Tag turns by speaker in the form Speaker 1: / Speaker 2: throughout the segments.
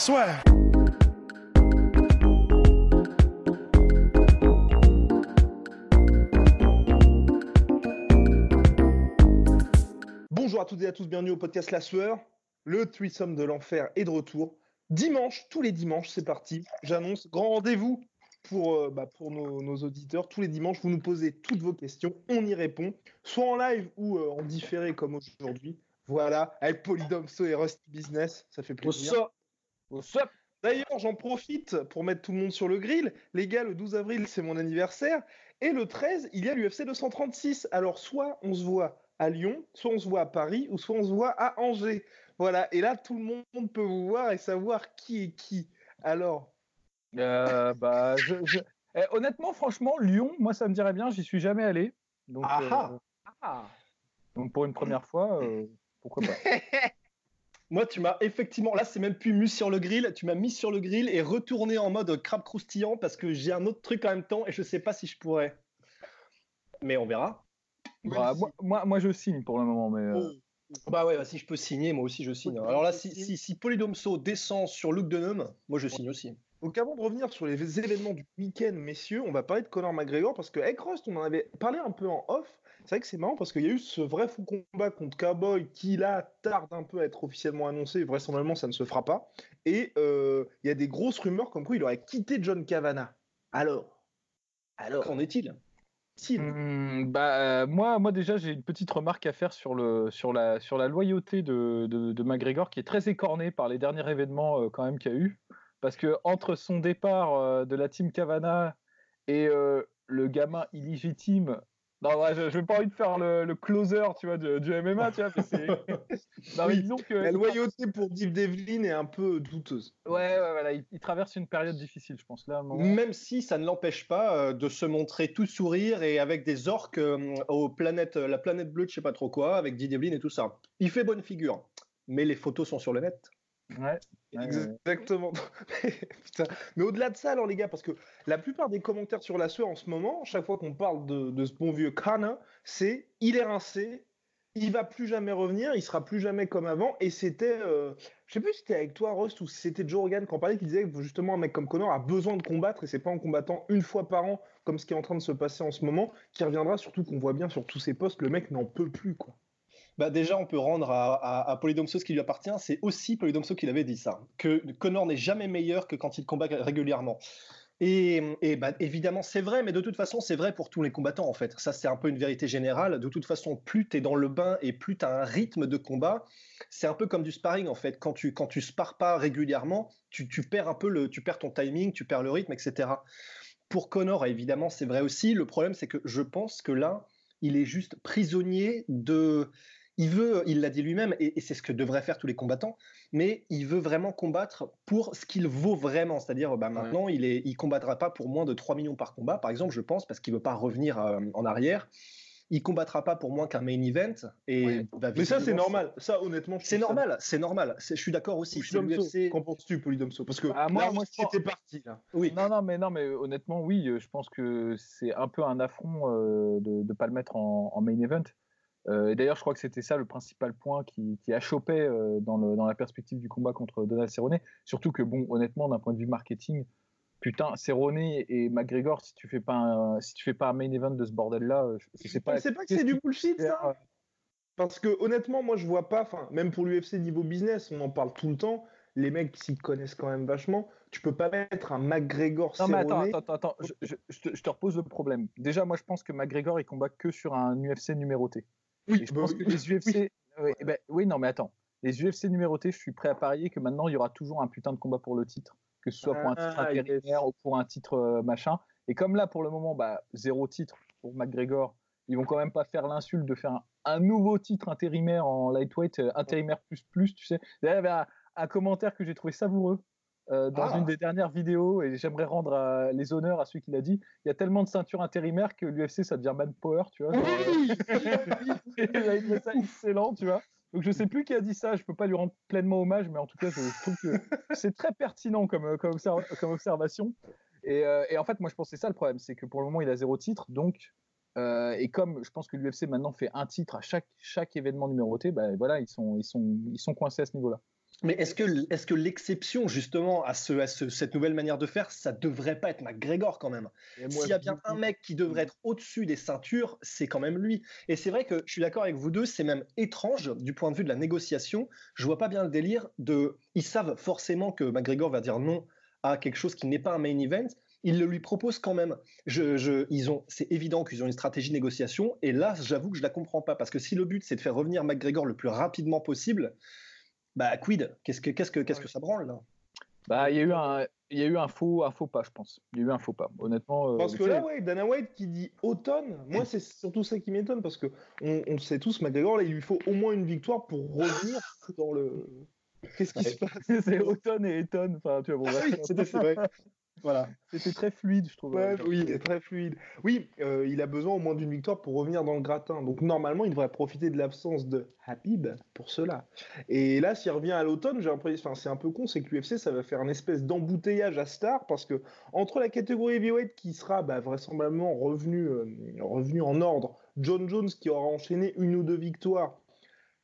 Speaker 1: Swear. Bonjour à toutes et à tous, bienvenue au podcast La Sueur. Le threesome de l'enfer est de retour. Dimanche, tous les dimanches, c'est parti. J'annonce grand rendez-vous pour, euh, bah, pour nos, nos auditeurs. Tous les dimanches, vous nous posez toutes vos questions, on y répond, soit en live ou euh, en différé comme aujourd'hui. Voilà, avec Polydomso et Rust Business, ça fait plaisir.
Speaker 2: What's up
Speaker 1: D'ailleurs, j'en profite pour mettre tout le monde sur le grill. Les gars, le 12 avril, c'est mon anniversaire. Et le 13, il y a l'UFC 236. Alors, soit on se voit à Lyon, soit on se voit à Paris, ou soit on se voit à Angers. Voilà. Et là, tout le monde peut vous voir et savoir qui est qui. Alors,
Speaker 2: Euh, bah, je, je- eh, honnêtement, franchement, Lyon, moi, ça me dirait bien. J'y suis jamais allé. Donc,
Speaker 1: Ah
Speaker 2: euh, ah. donc pour une première fois, euh, pourquoi pas
Speaker 3: Moi, tu m'as effectivement, là, c'est même plus mis sur le grill, tu m'as mis sur le grill et retourné en mode crabe croustillant parce que j'ai un autre truc en même temps et je sais pas si je pourrais. Mais on verra.
Speaker 2: Bah, moi, moi, moi, je signe pour le moment, mais euh,
Speaker 1: oh,
Speaker 3: Bah ouais, bah, si je peux signer, moi aussi je signe.
Speaker 1: Oui,
Speaker 3: Alors là, si, si, si Polydomso descend sur Luke Dunham, moi je signe aussi.
Speaker 1: Donc avant de revenir sur les événements du week-end, messieurs, on va parler de Conor McGregor parce que Rust, on en avait parlé un peu en off. C'est vrai que c'est marrant parce qu'il y a eu ce vrai fou combat contre Cowboy qui là tarde un peu à être officiellement annoncé. Vraisemblablement, ça ne se fera pas. Et euh, il y a des grosses rumeurs comme quoi il aurait quitté John Cavana. Alors, alors,
Speaker 3: Qu'en est-il?
Speaker 2: Hmm, bah, euh, moi, moi déjà, j'ai une petite remarque à faire sur, le, sur, la, sur la loyauté de, de, de McGregor, qui est très écornée par les derniers événements euh, quand même qu'il y a eu. Parce que entre son départ euh, de la team Cavana et euh, le gamin illégitime, non, ouais, je n'ai pas envie de faire le, le closer, tu vois, du, du MMA, tu vois, mais c'est... non, mais
Speaker 1: Oui,
Speaker 2: disons que...
Speaker 1: La loyauté pour Div Devlin est un peu douteuse.
Speaker 2: Ouais, ouais, voilà, il, il traverse une période difficile, je pense. Là, moment-
Speaker 3: Même si ça ne l'empêche pas euh, de se montrer tout sourire et avec des orques euh, aux planètes, la planète bleue de je sais pas trop quoi, avec Didier Blin et tout ça. Il fait bonne figure. Mais les photos sont sur le net.
Speaker 2: Ouais, ouais, ouais.
Speaker 1: Exactement. Putain. Mais au-delà de ça, alors les gars, parce que la plupart des commentaires sur la sueur en ce moment, chaque fois qu'on parle de, de ce bon vieux Connor, c'est il est rincé, il va plus jamais revenir, il sera plus jamais comme avant. Et c'était, euh, je sais plus si c'était avec toi, Rust, ou si c'était Joe Rogan qui en parlait, qui disait que justement un mec comme Connor a besoin de combattre et c'est pas en combattant une fois par an, comme ce qui est en train de se passer en ce moment, qui reviendra. Surtout qu'on voit bien sur tous ses postes, le mec n'en peut plus, quoi.
Speaker 3: Bah déjà, on peut rendre à, à, Polydomso ce qui lui appartient. C'est aussi Polydomso qui l'avait dit ça, que Connor n'est jamais meilleur que quand il combat régulièrement. Et, et bah, évidemment, c'est vrai, mais de toute façon, c'est vrai pour tous les combattants, en fait. Ça, c'est un peu une vérité générale. De toute façon, plus tu es dans le bain et plus tu as un rythme de combat, c'est un peu comme du sparring, en fait. Quand tu, quand tu spares pas régulièrement, tu, tu perds un peu le, tu perds ton timing, tu perds le rythme, etc. Pour Connor, évidemment, c'est vrai aussi. Le problème, c'est que je pense que là, il est juste prisonnier de il veut, il l'a dit lui-même, et, et c'est ce que devraient faire tous les combattants, mais il veut vraiment combattre pour ce qu'il vaut vraiment. C'est-à-dire, bah, maintenant, il ne il combattra pas pour moins de 3 millions par combat, par exemple, je pense, parce qu'il ne veut pas revenir euh, en arrière. Il combattra pas pour moins qu'un main event. Et
Speaker 2: Ouais.
Speaker 3: bah,
Speaker 1: Mais ça, c'est normal. Ça, honnêtement,
Speaker 3: C'est normal, c'est normal. Je suis d'accord aussi.
Speaker 1: Qu'en penses-tu, Polydomso? Parce que
Speaker 2: Ah, moi-
Speaker 1: là,
Speaker 2: moi,
Speaker 1: c'était parti. Là.
Speaker 3: Oui.
Speaker 2: Non, non, mais non, mais honnêtement, oui, euh, je pense que c'est un peu un affront euh, de ne pas le mettre en, en main event. Euh, et D'ailleurs, je crois que c'était ça le principal point qui, qui achoppait euh, dans, le, dans la perspective du combat contre Donald Cerrone. Surtout que, bon, honnêtement, d'un point de vue marketing, putain, Cerrone et McGregor, si tu fais pas un, si tu fais pas un main event de ce bordel-là, euh, je sais pas.
Speaker 1: C'est pas que c'est du bullshit,
Speaker 2: faire,
Speaker 1: ça? Parce que honnêtement, moi je vois pas, enfin, même pour l'UFC niveau business, on en parle tout le temps. Les mecs s'y connaissent quand même vachement. Tu peux pas mettre un McGregor
Speaker 2: Non, mais attends, attends, attends, je, je- je te, je te repose le problème. Déjà, moi, je pense que McGregor, il combat que sur un UFC numéroté.
Speaker 1: Oui,
Speaker 2: Et je
Speaker 1: bah
Speaker 2: pense
Speaker 1: oui.
Speaker 2: que les UFC. oui, eh ben, oui, non, mais attends. Les UFC numérotés, je suis prêt à parier que maintenant, il y aura toujours un putain de combat pour le titre. Que ce soit pour un titre
Speaker 1: Ah, yes.
Speaker 2: intérimaire ou pour un titre euh, machin. Et comme là, pour le moment, bah, zéro titre pour McGregor, ils vont quand même pas faire l'insulte de faire un, un nouveau titre intérimaire en lightweight, intérimaire plus plus, tu sais. D'ailleurs, il y avait un, commentaire que j'ai trouvé savoureux dans ah. une des dernières vidéos et j'aimerais rendre les honneurs à celui qui l'a dit. Il y a tellement de ceintures intérimaires que l'UFC ça devient manpower, tu vois. Oui il a ça excellent, tu vois. Donc je sais plus qui a dit ça, je peux pas lui rendre pleinement hommage, mais en tout cas je trouve que c'est très pertinent comme, comme, observation. Et, euh, et, en fait, moi je pense que c'est ça le problème, c'est que pour le moment il a zéro titre, donc euh, et comme je pense que l'UFC maintenant fait un titre à chaque, chaque événement numéroté, ben voilà, ils sont, ils, sont, ils sont coincés à ce niveau-là.
Speaker 3: Mais est-ce que, est que l'exception justement à, ce, à cette nouvelle manière de faire, ça devrait pas être McGregor quand même? S'il y a bien un mec qui devrait être au-dessus des ceintures, c'est quand même lui. Et c'est vrai que je suis d'accord avec vous deux, c'est même étrange du point de vue de la négociation. Je vois pas bien le délire de. Ils savent forcément que McGregor va dire non à quelque chose qui n'est pas un main event. Ils le lui proposent quand même. Je, ils ont, c'est évident qu'ils ont une stratégie de négociation. Et là, j'avoue que je la comprends pas parce que si le but c'est de faire revenir McGregor le plus rapidement possible bah, quid Qu'est-ce que, qu'est-ce que, qu'est-ce que ça branle là?
Speaker 2: Bah, il y a eu un, il y a eu un faux, un faux pas, je pense. Il y a eu un faux pas, honnêtement.
Speaker 1: Euh, parce que là, ouais, Dana White qui dit automne, moi c'est surtout ça qui m'étonne parce que on, on sait tous, McGregor, là, il lui faut au moins une victoire pour revenir dans le. Qu'est-ce qui se passe?
Speaker 2: C'est automne et étonne. Enfin, tu vois, bon,
Speaker 1: oui, c'est vrai.
Speaker 2: Voilà. C'était très fluide, je trouve.
Speaker 1: oui, très fluide. Oui, euh, il a besoin au moins d'une victoire pour revenir dans le gratin. Donc normalement, il devrait profiter de l'absence de Habib pour cela. Et là, s'il revient à l'automne, j'ai l'impression, enfin, c'est un peu con, c'est que l'UFC, ça va faire une espèce d'embouteillage à Star parce que entre la catégorie heavyweight qui sera bah, vraisemblablement revenu, euh, revenu en ordre, John Jones qui aura enchaîné une ou deux victoires,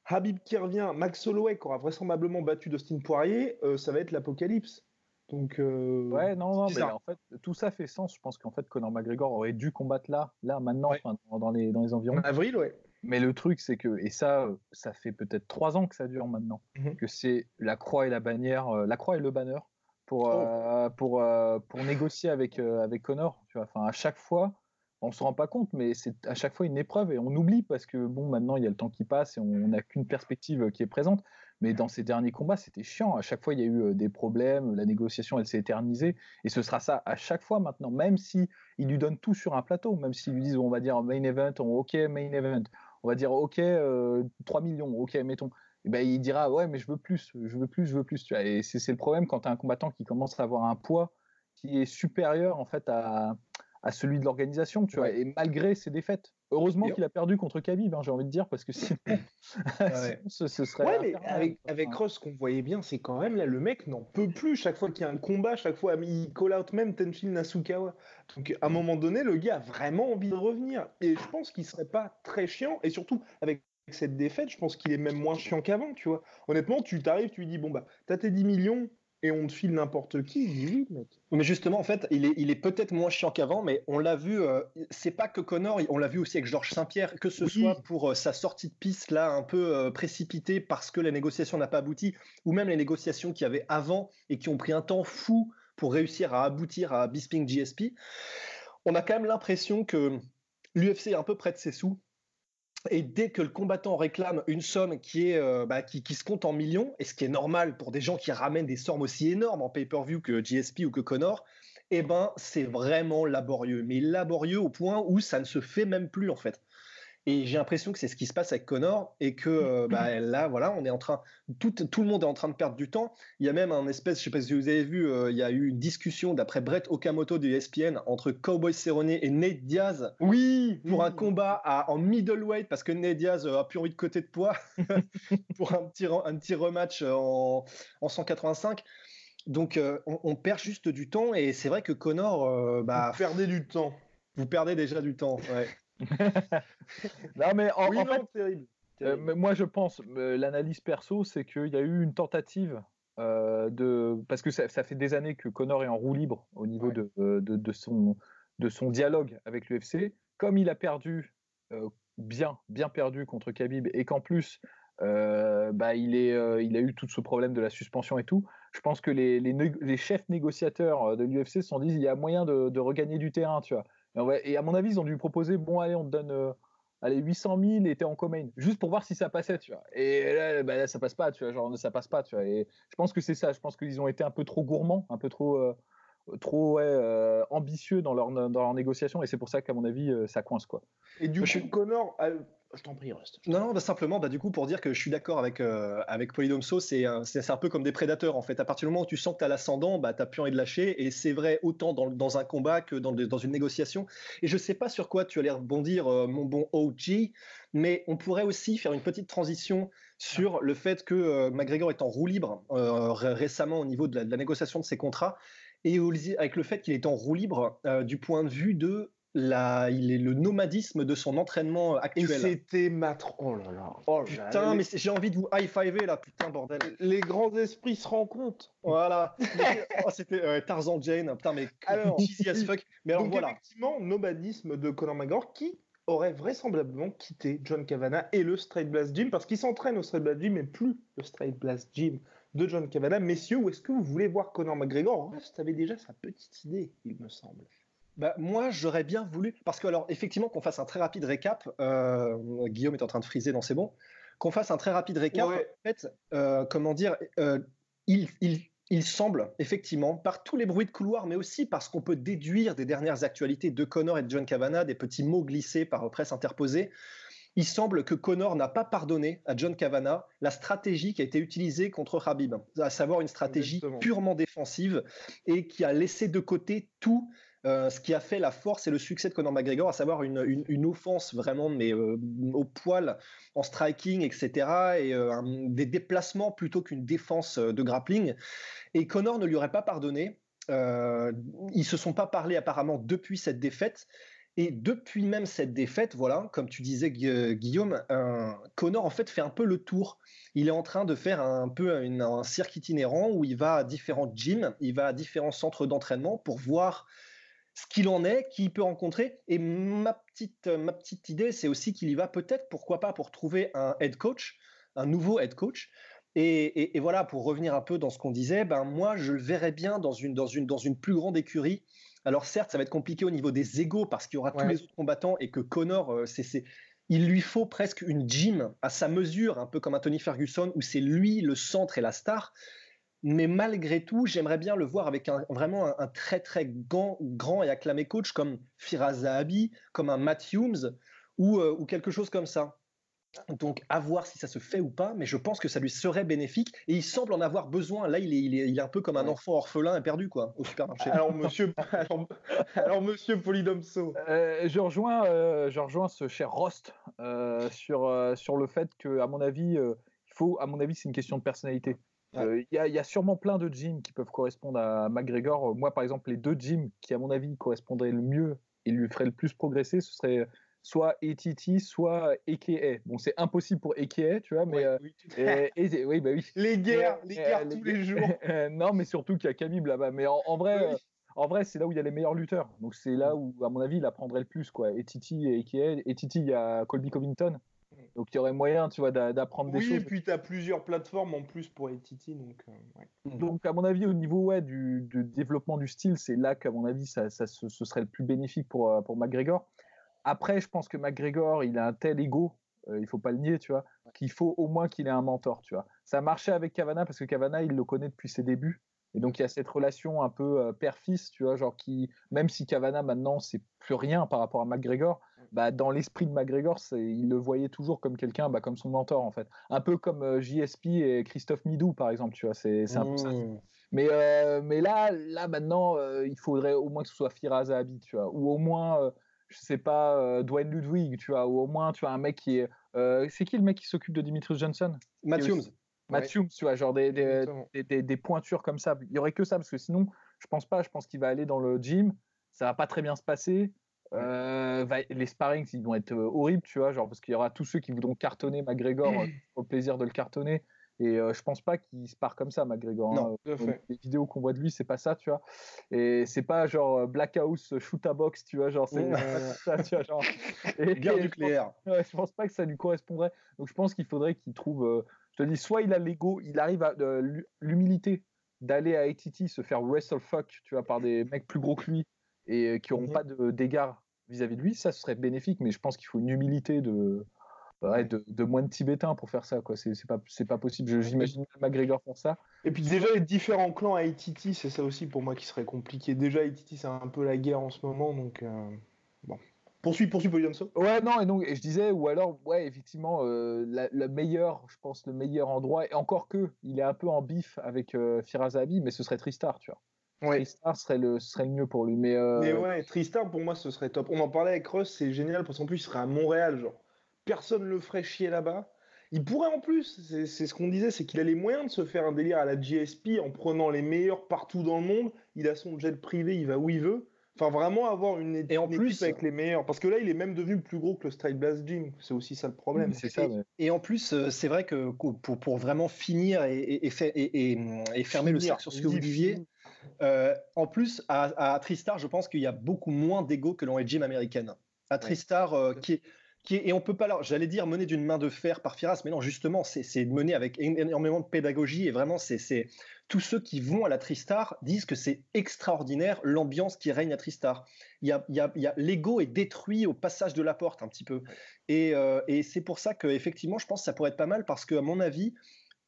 Speaker 1: Habib qui revient, Max Holloway qui aura vraisemblablement battu Dustin Poirier, euh, ça va être l'apocalypse. Donc, euh,
Speaker 2: ouais, non, non, mais en fait, tout ça fait sens. Je pense qu'en fait, Conor McGregor aurait dû combattre là, là, maintenant, dans, les, dans les environs. En
Speaker 1: avril, ouais.
Speaker 2: Mais le truc, c'est que, et ça, ça fait peut-être trois ans que ça dure maintenant, mmh que c'est la croix et la bannière, euh, la croix et le banner pour, oh. euh, pour, pour négocier avec, avec Conor. Tu vois, enfin, à chaque fois, on se rend pas compte, mais c'est à chaque fois une épreuve et on oublie parce que bon, maintenant il y a le temps qui passe et on n'a qu'une perspective qui est présente. Mais dans ces derniers combats, c'était chiant. À chaque fois, il y a eu des problèmes, la négociation, elle s'est éternisée. Et ce sera ça à chaque fois maintenant, même si lui donne tout sur un plateau, même s'ils lui disent, on va dire main event, ok, main event, on va dire ok, 3 millions, ok, mettons. Et ben, il dira, ouais, mais je veux plus, je veux plus, je veux plus. Tu vois. Et c'est le problème quand tu as un combattant qui commence à avoir un poids qui est supérieur en fait à, à celui de l'organisation, tu vois, et malgré ses défaites. Heureusement qu'il a perdu contre Khabib, hein, j'ai envie de dire, parce que sinon, ce, serait.
Speaker 1: Ouais, mais avec, avec Ross, ce qu'on voyait bien, c'est quand même là, le mec n'en peut plus. Chaque fois qu'il y a un combat, chaque fois, il call out même Tenshin Nasukawa. Donc, à un moment donné, le gars a vraiment envie de revenir. Et je pense qu'il serait pas très chiant, et surtout avec cette défaite, je pense qu'il est même moins chiant qu'avant, tu vois. Honnêtement, tu t'arrives, tu lui dis, bon, bah, t'as tes 10 millions, et on te file n'importe qui.
Speaker 3: Mais justement, en fait, il est, il est peut-être moins chiant qu'avant, mais on l'a vu, euh, c'est pas que Connor, on l'a vu aussi avec Georges Saint-Pierre, que ce soit pour euh, sa sortie de piste là, un peu euh, précipitée parce que la négociation n'a pas abouti, ou même les négociations qu'il y avait avant et qui ont pris un temps fou pour réussir à aboutir à Bisping GSP. On a quand même l'impression que l'UFC est un peu près de ses sous et dès que le combattant réclame une somme qui, est, euh, bah, qui, se compte en millions, et ce qui est normal pour des gens qui ramènent des sommes aussi énormes en pay-per-view que GSP ou que Connor, eh ben, c'est vraiment laborieux. Mais laborieux au point où ça ne se fait même plus, en fait. Et j'ai l'impression que c'est ce qui se passe avec Connor et que euh, bah, là, voilà, on est en train, tout, tout, le monde est en train de perdre du temps. Il y a même un espèce, je sais pas si vous avez vu, euh, il y a eu une discussion d'après Brett Okamoto de ESPN entre Cowboy Cerrone et Nate Diaz.
Speaker 1: Oui,
Speaker 3: pour un combat à, en middleweight parce que Nate Diaz euh, a plus envie de côté de poids pour un petit, un petit rematch en, en 185. Donc on, perd juste du temps et c'est vrai que Connor, bah,
Speaker 1: vous perdez du temps.
Speaker 3: Vous perdez déjà du temps. Ouais.
Speaker 2: non, mais en, fait, euh, moi je pense, euh, l'analyse perso, c'est qu'il y a eu une tentative euh, de. Parce que ça, fait des années que Connor est en roue libre au niveau de, de, son, de son dialogue avec l'UFC. Comme il a perdu, bien, bien perdu contre Khabib, et qu'en plus, bah, il, est, il a eu tout ce problème de la suspension et tout. Je pense que les, les, les chefs négociateurs de l'UFC se sont dit il y a moyen de, de, regagner du terrain, tu vois. Et, à mon avis, ils ont dû proposer bon, allez, on te donne euh, allez, 800 000 et t'es en comain, juste pour voir si ça passait, tu vois. Et là, bah, là, ça passe pas, tu vois, genre, ça passe pas, tu vois. Et je pense que c'est ça, je pense qu'ils ont été un peu trop gourmands, un peu trop, euh, trop euh, ambitieux dans leur, dans leur négociation, et c'est pour ça qu'à mon avis, ça coince, quoi.
Speaker 1: Et du coup, Connor, Je t'en prie, reste.
Speaker 3: Non, bah, simplement, bah, du coup, pour dire que je suis d'accord avec, euh, avec Polydomso, c'est un, peu comme des prédateurs, en fait. À partir du moment où tu sens que tu as l'ascendant, bah, tu n'as plus envie de lâcher. Et c'est vrai autant dans, un combat que dans, une négociation. Et je sais pas sur quoi tu allais rebondir, euh, mon bon OG, mais on pourrait aussi faire une petite transition sur le fait que euh, McGregor est en roue libre euh, récemment au niveau de la, de la, négociation de ses contrats. Et avec le fait qu'il est en roue libre euh, du point de vue de la, il est le nomadisme de son entraînement actuel.
Speaker 1: Et c'était matr... Oh là là. Oh
Speaker 3: putain, mais j'ai envie de vous high-fiver là, putain, bordel.
Speaker 1: Les grands esprits se rencontrent.
Speaker 3: Voilà. oh, c'était euh, Tarzan Jane. Putain, mais alors, cheesy as fuck. Mais alors
Speaker 1: donc,
Speaker 3: voilà.
Speaker 1: Effectivement, nomadisme de Conor McGregor qui aurait vraisemblablement quitté John Cavana et le Straight Blast Gym parce qu'il s'entraîne au Straight Blast Gym et plus le Straight Blast Gym de John Cavana. Messieurs, où est-ce que vous voulez voir Conor McGregor? Tu avais déjà sa petite idée, il me semble.
Speaker 3: Bah, moi, j'aurais bien voulu, parce que, alors, effectivement, qu'on fasse un très rapide récap, euh, Guillaume est en train de friser dans ses bons, qu'on fasse un très rapide récap, ouais. en fait, euh, comment dire, euh, il, il, il, semble, effectivement, par tous les bruits de couloir, mais aussi parce qu'on peut déduire des dernières actualités de Connor et de John Cavana, des petits mots glissés par presse interposée, il semble que Connor n'a pas pardonné à John Cavana la stratégie qui a été utilisée contre Habib, à savoir une stratégie Exactement. purement défensive et qui a laissé de côté tout euh, ce qui a fait la force et le succès de Conor McGregor, à savoir une, une, offense vraiment mais euh, au poil en striking, etc. et euh, des déplacements plutôt qu'une défense de grappling. Et Conor ne lui aurait pas pardonné. ils se sont pas parlé apparemment depuis cette défaite. Et depuis même cette défaite, voilà, comme tu disais Guillaume, euh, Connor en fait fait un peu le tour. Il est en train de faire un peu un cirque itinérant où il va à différents gyms, il va à différents centres d'entraînement pour voir ce qu'il en est, qui il peut rencontrer. Et ma petite, ma petite idée, c'est aussi qu'il y va peut-être, pourquoi pas, pour trouver un head coach, un nouveau head coach. Et, et, et voilà, pour revenir un peu dans ce qu'on disait, ben moi, je le verrais bien dans une, dans une, dans une plus grande écurie alors certes, ça va être compliqué au niveau des égaux parce qu'il y aura ouais. tous les autres combattants et que Connor, euh, c'est, il lui faut presque une gym à sa mesure, un peu comme un Tony Ferguson, où c'est lui le centre et la star. Mais malgré tout, j'aimerais bien le voir avec un, vraiment un, un, très très grand, grand et acclamé coach comme Firaz Zahabi, comme un Matt Humes ou, euh, ou quelque chose comme ça. Donc, à voir si ça se fait ou pas, mais je pense que ça lui serait bénéfique et il semble en avoir besoin. Là, il est, il est, il est un peu comme un enfant orphelin et perdu, quoi, au supermarché.
Speaker 1: Alors, monsieur, alors, alors monsieur Polydomso.
Speaker 2: Euh, je, rejoins, euh, je rejoins ce cher Rost euh, sur, sur le fait que, à mon avis, il faut, à mon avis, c'est une question de personnalité. Il ouais. y, y, a sûrement plein de gyms qui peuvent correspondre à McGregor. Moi, par exemple, les deux gyms qui, à mon avis, correspondraient le mieux et lui feraient le plus progresser, ce serait soit ATT, soit AKA. Bon, c'est impossible pour AKA, tu vois, mais. Ouais, oui,
Speaker 1: euh, et, et, oui, bah oui. Les guerres, les guerres euh, tous les, les jours.
Speaker 2: non, mais surtout qu'il y a Khabib là-bas. Mais en, en vrai. Oui. En vrai, c'est là où il y a les meilleurs lutteurs. Donc c'est là où, à mon avis, il apprendrait le plus, quoi. ATT et AKA. ATT, il y a Colby Covington. Donc il y aurait moyen, tu vois, d'apprendre
Speaker 1: oui,
Speaker 2: des choses.
Speaker 1: Oui, et puis tu as plusieurs plateformes en plus pour ATT. Donc, euh, ouais.
Speaker 2: donc à mon avis, au niveau ouais, du, du développement du style, c'est là qu'à mon avis, ça, ça, ce, ce, serait le plus bénéfique pour, pour McGregor. Après, je pense que McGregor, il a un tel ego, euh, il faut pas le nier, tu vois, qu'il faut au moins qu'il ait un mentor, tu vois. Ça a marché avec Cavana parce que Cavana, il le connaît depuis ses débuts. Et donc, il y a cette relation un peu euh, père-fils, tu vois, genre qui, même si Cavana maintenant, c'est plus rien par rapport à McGregor, bah, dans l'esprit de McGregor, il le voyait toujours comme quelqu'un, bah, comme son mentor, en fait. Un peu comme euh, JSP et Christophe Midou, par exemple, tu vois, c'est un mmh. peu ça. Mais, euh, mais là, là, maintenant, euh, il faudrait au moins que ce soit Firaz Zahabi, tu vois, ou au moins je sais pas, euh, Dwayne Ludwig, tu vois, ou au moins, tu vois, un mec qui est. Euh, c'est qui le mec qui s'occupe de Dimitrius Johnson?
Speaker 3: Matthews.
Speaker 2: Matthews, ouais. tu vois, genre des, des, des, des, des, pointures comme ça. Il y aurait que ça, parce que sinon, je pense pas. Je pense qu'il va aller dans le gym, ça va pas très bien se passer. Euh, va, les sparrings, ils vont être horribles, tu vois, genre parce qu'il y aura tous ceux qui voudront cartonner McGregor au plaisir de le cartonner. Et euh, je pense pas qu'il se part comme ça, McGregor.
Speaker 1: Non,
Speaker 2: hein. Les vidéos qu'on voit de lui, c'est pas ça, tu vois. Et c'est pas genre euh, Black House, shoot a box, tu vois, genre c'est
Speaker 3: ça, tu vois, genre. Et, Guerre nucléaire.
Speaker 2: Je pense, ouais, je pense pas que ça lui correspondrait. Donc je pense qu'il faudrait qu'il trouve. Euh, je te dis, soit il a l'ego, il arrive à euh, l'humilité d'aller à ATT se faire wrestle fuck, tu vois, par des mecs plus gros que lui et qui auront mm -hmm. pas de dégâts vis-à-vis -vis de lui. Ça, serait bénéfique, mais je pense qu'il faut une humilité de ouais, de, de moines tibétains pour faire ça. quoi. C'est pas, pas possible. J'imagine McGregor faire ça.
Speaker 1: Et puis déjà, les différents clans à Haïti, c'est ça aussi pour moi qui serait compliqué. Déjà, Haïti, c'est un peu la guerre en ce moment. Donc, euh, bon. Poursuis, poursuis.
Speaker 2: Ouais, non, et donc, et je disais, ou alors, ouais, effectivement, euh, le meilleur, je pense, le meilleur endroit, et encore que, il est un peu en bif avec euh, Firazabi, mais ce serait Tristar, tu vois. Ouais. Tristar serait le, serait le mieux pour lui. Mais, euh,
Speaker 1: mais ouais, Tristar, pour moi, ce serait top. On en parlait avec Russ, c'est génial, parce qu'en plus, il serait à Montréal, genre. Personne ne le ferait chier là-bas. Il pourrait en plus, c'est ce qu'on disait, c'est qu'il a les moyens de se faire un délire à la GSP en prenant les meilleurs partout dans le monde. Il a son jet privé, il va où il veut. Enfin, vraiment avoir une, et en plus, avec les meilleurs. Parce que là, il est même devenu plus gros que le Style Blast Gym. C'est aussi ça le problème.
Speaker 3: c'est ça. Et, en plus, euh, c'est vrai que pour, pour, vraiment finir et, et, fermer le cercle sur ce que vous disiez, euh, en plus, à, Tristar, je pense qu'il y a beaucoup moins d'ego que dans les gyms américaines. À Tristar, euh, qui est et on peut pas, j'allais dire mener d'une main de fer par Firas, mais non, justement, c'est mené avec énormément de pédagogie et vraiment, c'est tous ceux qui vont à la Tristar disent que c'est extraordinaire l'ambiance qui règne à Tristar. Il y a, il y a, l'ego est détruit au passage de la porte un petit peu, et, euh, et c'est pour ça que effectivement, je pense que ça pourrait être pas mal parce que à mon avis,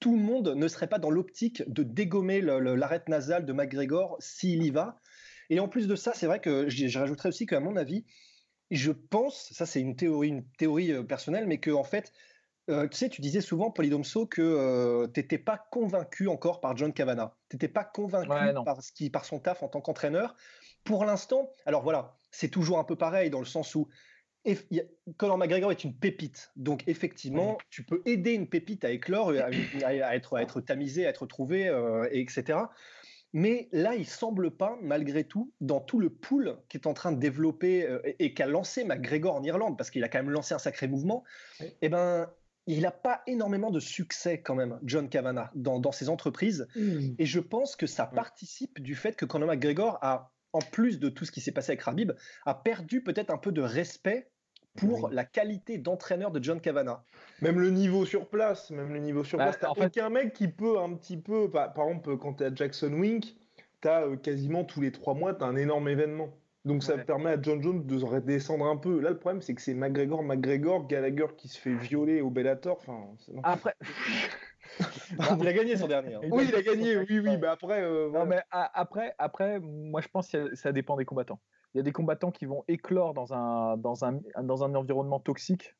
Speaker 3: tout le monde ne serait pas dans l'optique de dégommer l'arête nasale de McGregor s'il y va. Et en plus de ça, c'est vrai que je rajouterais aussi qu'à mon avis, je pense, ça c'est une théorie, une théorie euh, personnelle, mais que en fait, euh, tu sais, tu disais souvent, Polydomso, que euh, tu n'étais pas convaincu encore par John Cavana. Tu n'étais pas convaincu par, ce qui, par son taf en tant qu'entraîneur. Pour l'instant, alors voilà, c'est toujours un peu pareil dans le sens où Conor McGregor est une pépite. Donc effectivement, tu peux aider une pépite à éclore, à, être, à être tamisé, à être trouvé, etc. Mais là, il semble pas, malgré tout, dans tout le pool qui est en train de développer euh, et, qu'a lancé McGregor en Irlande, parce qu'il a quand même lancé un sacré mouvement, eh ben, il n'a pas énormément de succès quand même, John Kavanagh, dans, ses entreprises. Mmh. Et je pense que ça participe du fait que Conor McGregor a, en plus de tout ce qui s'est passé avec Rabib, a perdu peut-être un peu de respect pour la qualité d'entraîneur de John Kavanagh.
Speaker 1: Même le niveau sur place, même le niveau sur bah, place. T'as aucun mec qui peut un petit peu, par, exemple, quand tu es à Jackson Wink, tu as euh, quasiment tous les trois mois, tu as un énorme événement. Donc ça permet à John Jones de redescendre un peu. Là, le problème, c'est que c'est McGregor, McGregor, Gallagher qui se fait violer au Bellator. Enfin,
Speaker 2: Après.
Speaker 3: il a gagné son dernier. Hein.
Speaker 1: Oui, il a gagné, oui, oui. Bah après, euh,
Speaker 2: non, mais après, après, moi je pense que ça dépend des combattants il y a des combattants qui vont éclore dans un, dans un, dans un environnement toxique,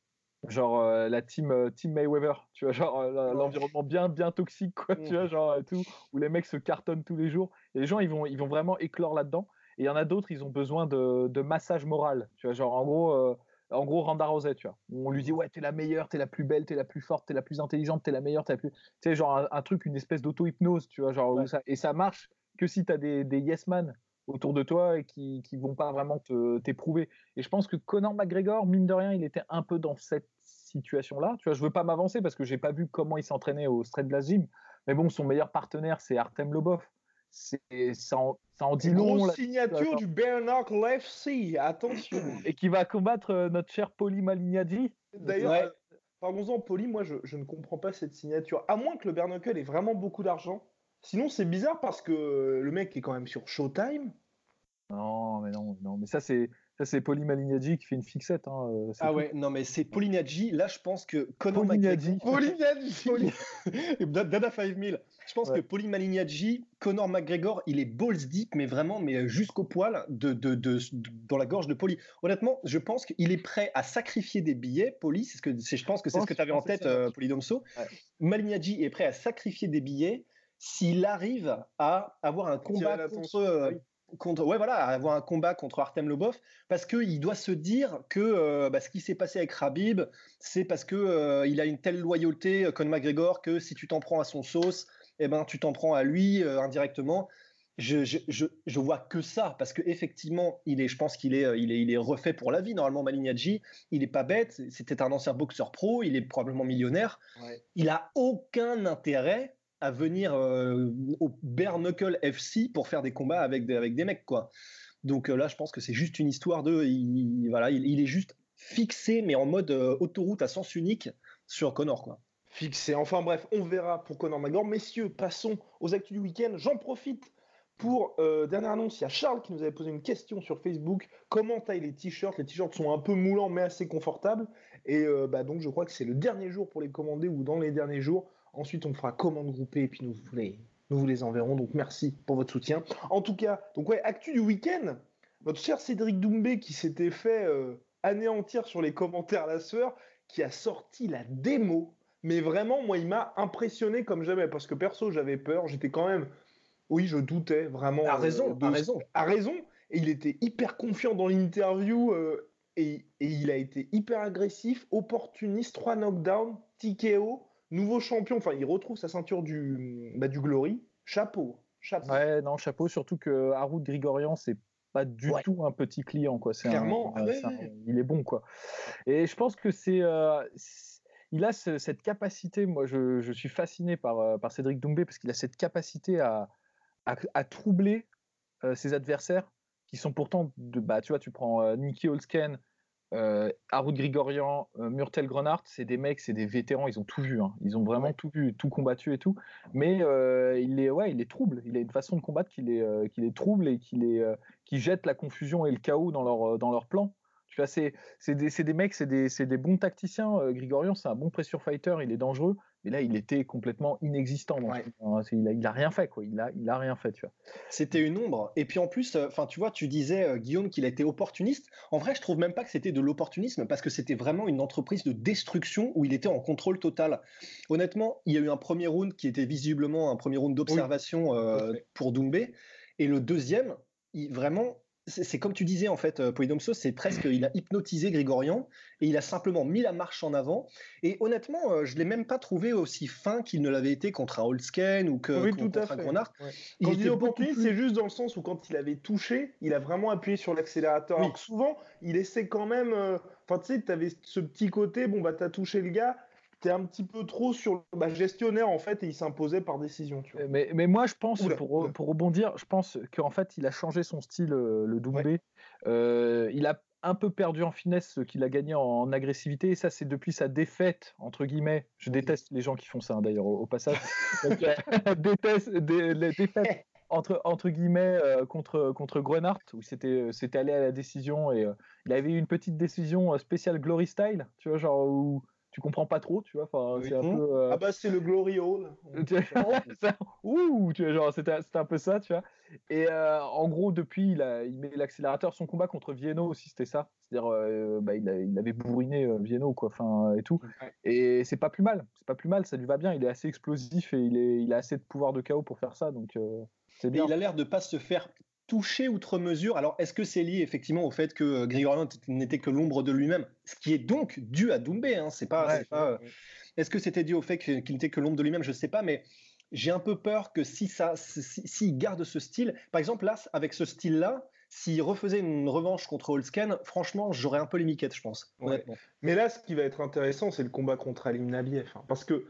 Speaker 2: genre euh, la team, euh, team Mayweather, tu vois, genre euh, l'environnement bien, bien toxique, quoi, tu vois, genre tout, où les mecs se cartonnent tous les jours. Et les gens, ils vont, ils vont vraiment éclore là-dedans. Et il y en a d'autres, ils ont besoin de, de, massage moral, tu vois, genre en gros. En gros, Randa Roset, tu vois. On lui dit, ouais, t'es la meilleure, t'es la plus belle, t'es la plus forte, t'es la plus intelligente, t'es la meilleure, t'es la plus. Tu sais, genre un, truc, une espèce d'auto-hypnose, tu vois. Genre, ça... Et ça marche que si t'as des, des yes man autour de toi et qui ne vont pas vraiment t'éprouver. Et je pense que Conor McGregor, mine de rien, il était un peu dans cette situation-là. Tu vois, je veux pas m'avancer parce que j'ai pas vu comment il s'entraînait au Straight Blast Gym. Mais bon, son meilleur partenaire, c'est Artem Lobov. C'est ça, en, ça en dit long.
Speaker 1: La signature du Bernard FC, attention.
Speaker 2: Et qui va combattre euh, notre cher Poli Malignaggi.
Speaker 1: D'ailleurs, euh, parlons-en, Poli, moi je, je, ne comprends pas cette signature. À moins que le Bernacle ait vraiment beaucoup d'argent, Sinon, c'est bizarre parce que le mec est quand même sur Showtime.
Speaker 2: Non, mais non, non, mais ça c'est ça c'est Poli Malignaggi qui fait une fixette. Hein,
Speaker 3: euh, ah ouais, non mais c'est Polignaggi. Là, je pense que
Speaker 2: Conor McGregor.
Speaker 1: Polignaggi.
Speaker 3: Dada 5000. Je pense que Poli Malignaggi, Conor McGregor, il est balls deep, mais vraiment, mais euh, jusqu'au poil de, de, de, dans la gorge de Poli. Honnêtement, je pense qu'il est prêt à sacrifier des billets. Poli, c'est ce que je pense que c'est ce que tu avais en tête, euh, Poli Domso. Malignaggi est prêt à sacrifier des billets s'il arrive à avoir un combat contre, euh, contre, ouais, voilà, avoir un combat contre Artem Lobov, parce qu'il doit se dire que euh, bah, ce qui s'est passé avec Rabib, c'est parce que euh, il a une telle loyauté, Conor McGregor, que si tu t'en prends à son sauce, eh ben, tu t'en prends à lui indirectement. Je, je, je, vois que ça parce que effectivement il est je pense qu'il est, il est il est refait pour la vie normalement Malignaggi il est pas bête c'était un ancien boxeur pro il est probablement millionnaire. Il a aucun intérêt à venir euh, au bare knuckle FC pour faire des combats avec des, avec des mecs quoi. Donc euh, là, je pense que c'est juste une histoire de, il, voilà, il, est juste fixé mais en mode euh, autoroute à sens unique sur Connor quoi.
Speaker 1: Fixé. Enfin bref, on verra pour Connor McGregor. Messieurs, passons aux actus du week-end. J'en profite pour dernière annonce, il y a Charles qui nous avait posé une question sur Facebook. Comment taillent les t-shirts? Les t-shirts sont un peu moulants mais assez confortables. Et bah, donc je crois que c'est le dernier jour pour les commander ou dans les derniers jours. Ensuite, on fera commande groupée et puis nous vous les, nous vous les enverrons. Donc merci pour votre soutien. En tout cas, donc ouais, actu du week-end. Votre cher Cédric Doumbé qui s'était fait euh, anéantir sur les commentaires la sueur, qui a sorti la démo. Mais vraiment, moi, il m'a impressionné comme jamais. Parce que perso, j'avais peur. J'étais quand même. Oui, je doutais vraiment.
Speaker 3: À raison,
Speaker 1: de...
Speaker 3: à raison.
Speaker 1: À raison. Et il était hyper confiant dans l'interview. Euh, et, et, il a été hyper agressif, opportuniste, 3 knockdowns, TKO, nouveau champion. Enfin, il retrouve sa ceinture du, bah, du Glory. Chapeau. Chapeau.
Speaker 2: Ouais, non, chapeau. Surtout que Haroud Grigorian, c'est pas du
Speaker 1: Ouais.
Speaker 2: tout un petit client, quoi. C'est
Speaker 1: Clairement,
Speaker 2: un-
Speaker 1: ouais,
Speaker 2: il est bon, quoi. Et je pense que c'est, euh, il a ce- cette capacité. Moi, je, je suis fasciné par, euh, par Cédric Doumbé parce qu'il a cette capacité à, à, à troubler euh, ses adversaires qui sont pourtant, de, bah, tu vois, tu prends euh, Nicky Holsken, euh, Grigorian, euh, Murtel Grenard, c'est des mecs, c'est des vétérans, ils ont tout vu, hein. ils ont vraiment
Speaker 1: Ouais.
Speaker 2: tout vu, tout combattu et tout. Mais euh, il les, ouais, il les trouble. Il a une façon de combattre qui les, euh, qui les trouble et qui les, euh, qui jette la confusion et le chaos dans leur, dans leur plan. Tu vois, c'est, c'est des, des mecs, c'est des, des bons tacticiens. Grigorian, c'est un bon pressure fighter, il est dangereux. Mais là, il était complètement inexistant.
Speaker 1: Ouais.
Speaker 2: hein, il, a, il a rien fait, quoi. Il a, il a rien fait, tu vois.
Speaker 3: C'était une ombre. Et puis en plus, enfin, tu vois, tu disais, euh, Guillaume, qu'il a été opportuniste. En vrai, je trouve même pas que c'était de l'opportunisme parce que c'était vraiment une entreprise de destruction où il était en contrôle total. Honnêtement, il y a eu un premier round qui était visiblement un premier round d'observation euh, pour Doumbé. Et le deuxième, il, vraiment, c'est comme tu disais en fait, euh, Polydomso, c'est presque, il a hypnotisé Grigorian et il a simplement mis la marche en avant. Et honnêtement, euh, je l'ai même pas trouvé aussi fin qu'il ne l'avait été contre un Holsken ou que
Speaker 1: Oui,
Speaker 3: contre
Speaker 1: tout à
Speaker 3: un
Speaker 1: fait.
Speaker 3: Grenard.
Speaker 1: Ouais.
Speaker 3: Il
Speaker 1: Quand dis
Speaker 3: beaucoup
Speaker 1: opportuniste,
Speaker 3: plus-
Speaker 1: c'est juste dans le sens où quand il avait touché, il a vraiment appuyé sur l'accélérateur.
Speaker 3: Oui.
Speaker 1: Alors que souvent, il essaie quand même. euh, Enfin, tu sais, tu avais ce petit côté, bon, bah, t'as touché le gars, t'es un petit peu trop sur le bah, gestionnaire, en fait, et il s'imposait par décision. Tu vois.
Speaker 2: Mais, mais moi, je pense,
Speaker 1: Oula,
Speaker 2: pour, pour rebondir, je pense qu'en fait, il a changé son style, euh, le Doumbé. Euh, il a un peu perdu en finesse ce qu'il a gagné en agressivité. Et ça, c'est depuis sa défaite, entre guillemets. Je déteste les gens qui font ça, hein, d'ailleurs, au, au passage. Donc, euh, déteste des, les défaites, entre, entre guillemets, euh, contre, contre Grenard, où c'était c'était allé à la décision. Et euh, il avait eu une petite décision spéciale Glory Style, tu vois, genre où tu comprends pas trop, tu vois. Enfin,
Speaker 1: Oui.
Speaker 2: c'est un
Speaker 3: Mhm.
Speaker 2: peu. euh,
Speaker 1: Ah, bah, c'est le Glory
Speaker 2: ça, ouh, tu vois, genre, c'était, c'était un peu ça, tu vois. Et euh, en gros, depuis, il, a, il met l'accélérateur. Son combat contre Vienno aussi, c'était ça. C'est-à-dire, euh, bah, il, a- il avait bourriné euh, Vienno, quoi, enfin, et tout.
Speaker 1: Ouais.
Speaker 2: Et c'est pas plus mal. C'est pas plus mal, ça lui va bien. Il est assez explosif et il, est, il a assez de pouvoir de chaos pour faire ça, donc euh, c'est bien.
Speaker 3: il a l'air de pas se faire toucher outre mesure. Alors, est-ce que c'est lié effectivement au fait que euh, Grigorian n'était que l'ombre de lui-même, ce qui est donc dû à Doumbé hein, C'est pas.
Speaker 1: Ouais,
Speaker 3: euh,
Speaker 1: ouais.
Speaker 3: Est-ce que c'était dû au fait qu'il n'était que l'ombre de lui-même? Je sais pas, mais j'ai un peu peur que si ça, si- s'il garde ce style, par exemple là, avec ce style-là, s'il refaisait une revanche contre Holsken, franchement, j'aurais un peu les miquettes, je pense.
Speaker 1: Ouais. Mais là, ce qui va être intéressant, c'est le combat contre Alim Nabiev. hein, parce que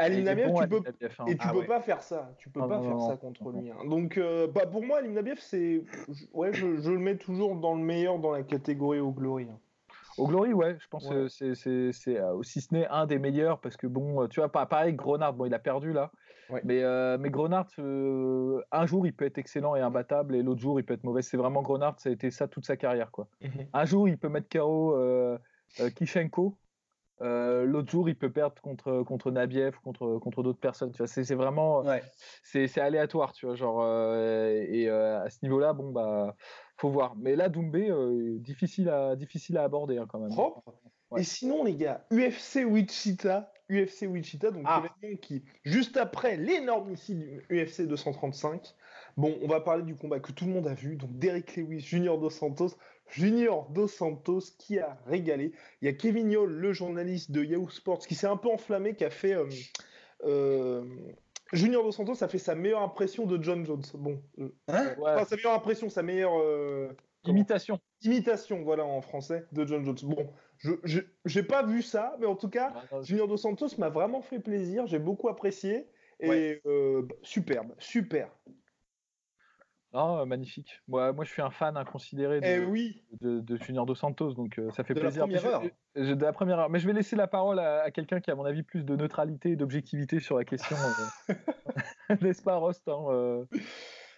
Speaker 2: Il
Speaker 1: Alim
Speaker 2: est
Speaker 1: Nabiev,
Speaker 2: bon,
Speaker 1: tu peux,
Speaker 2: hein.
Speaker 1: Et tu
Speaker 3: Ah
Speaker 1: peux
Speaker 3: ouais.
Speaker 1: pas faire ça. Tu peux pas
Speaker 2: non,
Speaker 1: faire
Speaker 2: non,
Speaker 1: ça contre lui. hein. Donc, euh, bah, pour moi, Alim Nabiev, c'est. je- Ouais, je, je le mets toujours dans le meilleur dans la catégorie au Glory. hein.
Speaker 2: Au Glory, ouais, je pense
Speaker 1: Ouais.
Speaker 2: que c'est, euh, si ce n'est un des meilleurs, parce que bon, tu vois, pareil, Grenard, bon, il a perdu là,
Speaker 1: Ouais.
Speaker 2: mais, euh, mais Grenard, euh, un jour il peut être excellent et imbattable, et l'autre jour il peut être mauvais. C'est vraiment Grenard, ça a été ça toute sa carrière, quoi. Un jour il peut mettre KO euh, euh, Kishenko, euh, l'autre jour il peut perdre contre, contre Nabiev, contre, contre d'autres personnes, tu vois, c'est, vraiment,
Speaker 3: Ouais.
Speaker 2: c'est, c'est aléatoire, tu vois, genre, euh, et euh, à ce niveau-là, bon, bah, faut voir. Mais là, Doumbé, difficile, à, difficile à aborder hein, quand même.
Speaker 1: Propre.
Speaker 2: Ouais.
Speaker 1: Et sinon, les gars, UFC Wichita, UFC Wichita, donc
Speaker 3: Ah.
Speaker 1: qui, juste après l'énorme ici du UFC 235, bon, on va parler du combat que tout le monde a vu, donc Derek Lewis, Junior Dos Santos, Junior Dos Santos qui a régalé. Il y a Kevin Yole, le journaliste de Yahoo Sports, qui s'est un peu enflammé, qui a fait. euh, euh, Junior Dos Santos a fait sa meilleure impression de John Jones. Bon, euh,
Speaker 3: Hein
Speaker 2: Ouais,
Speaker 1: enfin, sa meilleure impression, sa meilleure euh,
Speaker 2: imitation.
Speaker 1: imitation, voilà en français, de John Jones. Bon, je j'ai pas vu ça, mais en tout cas, Junior Dos Santos m'a vraiment fait plaisir, j'ai beaucoup apprécié. Et
Speaker 3: Ouais.
Speaker 1: superbe, super.
Speaker 2: Ah, magnifique. Moi, moi, je suis un fan inconsidéré de,
Speaker 1: Eh oui,
Speaker 2: de, de Junior Dos Santos, donc euh, ça fait
Speaker 3: De la
Speaker 2: plaisir. Mais
Speaker 3: première
Speaker 2: je-
Speaker 3: heure.
Speaker 2: je- de la première heure. Mais je vais laisser la parole à, à quelqu'un qui, à mon avis, plus de neutralité et d'objectivité sur la question. euh. N'est-ce pas, Rost hein, euh?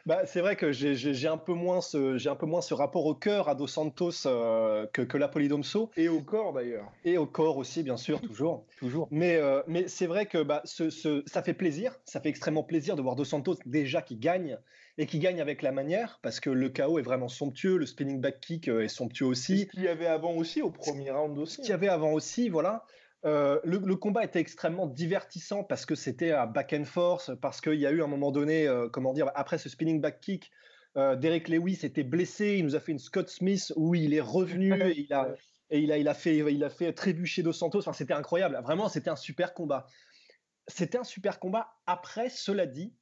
Speaker 3: Bah, c'est vrai que j'ai un peu moins ce j'ai un peu moins ce rapport au cœur à Dos Santos euh, que, que Polidomso
Speaker 1: et au corps d'ailleurs
Speaker 3: et au corps aussi bien sûr toujours toujours mais euh, mais c'est vrai que bah, ce, ce, ça fait plaisir ça fait extrêmement plaisir de voir Dos Santos déjà qui gagne et qui gagne avec la manière parce que le KO est vraiment somptueux le spinning back kick euh, est somptueux aussi
Speaker 1: ce qu'il y avait avant aussi au premier round aussi
Speaker 3: ce qu'il y avait avant aussi voilà euh, le, combat était extrêmement divertissant parce que c'était à back and force, parce qu'il y a eu un moment donné, euh, comment dire, après ce spinning back kick, euh, Derek Lewis était blessé, il nous a fait une Scott Smith où il est revenu et il a, et il a, il a, fait, il a fait trébucher Dos Santos. Enfin, c'était incroyable. Vraiment, c'était un super combat. C'était un super combat. Après, cela dit,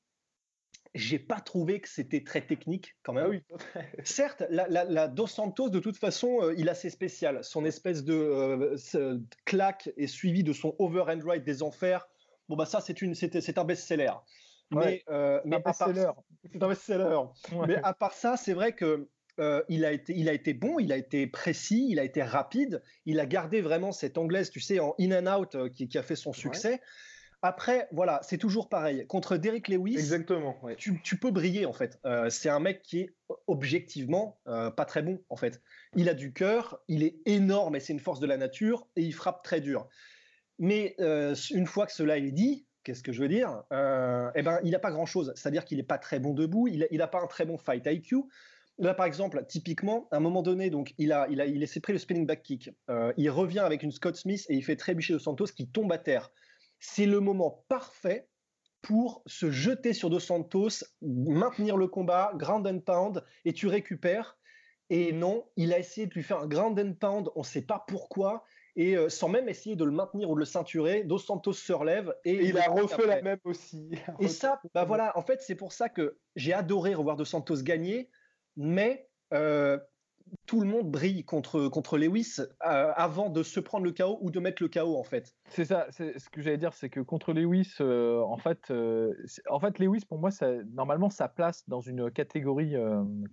Speaker 3: j'ai pas trouvé que c'était très technique quand même. Ah Certes, la, Dos Santos, de toute façon, euh, il a ses spéciales. Son espèce de euh, claque est suivi de son over and right des enfers. Bon, bah ça, c'est, une, c'est, un best-seller.
Speaker 2: Mais, euh, mais best-seller.
Speaker 3: C'est un best-seller. Mais à part ça, c'est vrai que il, a été, il a été bon, il a été précis, il a été rapide, il a gardé vraiment cette anglaise, tu sais, en in and out qui, qui a fait son succès. Après, voilà, c'est toujours pareil. Contre Derek Lewis,
Speaker 1: Exactement,
Speaker 3: tu, peux briller en fait. Euh, c'est un mec qui est objectivement euh, pas très bon en fait. Il a du cœur, il est énorme et c'est une force de la nature et il frappe très dur. Mais euh, une fois que cela est dit, qu'est-ce que je veux dire Eh ben, il n'a pas grand-chose. C'est-à-dire qu'il n'est pas très bon debout, il n'a pas un très bon fight IQ. Là, par exemple, typiquement, à un moment donné, donc, il a, il a, il s'est pris le spinning back kick. il revient avec une Scott Smith et il fait trébucher de Santos qui tombe à terre c'est le moment parfait pour se jeter sur Dos Santos, maintenir le combat, ground and pound, et tu récupères. Et non, il a essayé de lui faire un ground and pound, on ne sait pas pourquoi, et euh, sans même essayer de le maintenir ou de le ceinturer, Dos Santos se relève et,
Speaker 1: il, a refait la même aussi.
Speaker 3: Et ça, bah voilà, en fait, c'est pour ça que j'ai adoré revoir Dos Santos gagner, mais euh, tout le monde brille contre, contre Lewis euh, avant de se prendre le KO ou de mettre le KO en fait.
Speaker 2: C'est ça, ce que j'allais dire, c'est que contre Lewis, euh, en, fait, euh, en fait, Lewis pour moi, ça, normalement, sa place dans une catégorie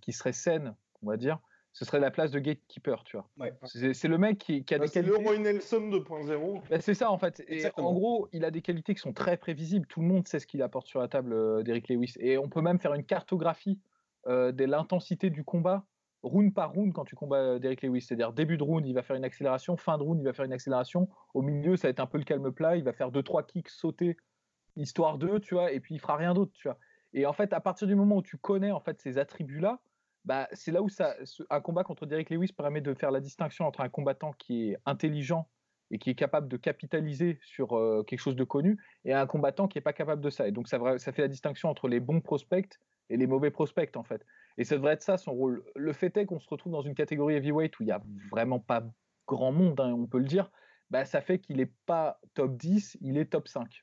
Speaker 2: qui serait saine, on va dire, ce serait la place de gatekeeper, tu vois. C'est le mec qui, a
Speaker 1: bah,
Speaker 2: des qualités.
Speaker 1: C'est le Roy Nelson 2.0.
Speaker 2: Bah, c'est ça en fait. Et en gros, il a des qualités qui sont très prévisibles. Tout le monde sait ce qu'il apporte sur la table d'Eric Lewis. Et on peut même faire une cartographie de l'intensité du combat round par round quand tu combats euh, Derek Lewis. C'est-à-dire début de round, il va faire une accélération, fin de round, il va faire une accélération. Au milieu, ça va être un peu le calme plat, il va faire deux trois kicks sauter histoire d'eux, tu vois, et puis il fera rien d'autre, tu vois. Et en fait, à partir du moment où tu connais en fait ces attributs-là, bah, c'est là où ça, un combat contre Derek Lewis permet de faire la distinction entre un combattant qui est intelligent et qui est capable de capitaliser sur euh, quelque chose de connu et un combattant qui n'est pas capable de ça. Et donc ça, ça fait la distinction entre les bons prospects et les mauvais prospects en fait. Et ça devrait être ça son rôle. Le fait est qu'on se retrouve dans une catégorie heavyweight où il n'y a vraiment pas grand monde, hein, on peut le dire. Bah, ça fait qu'il n'est pas top 10, il est top 5.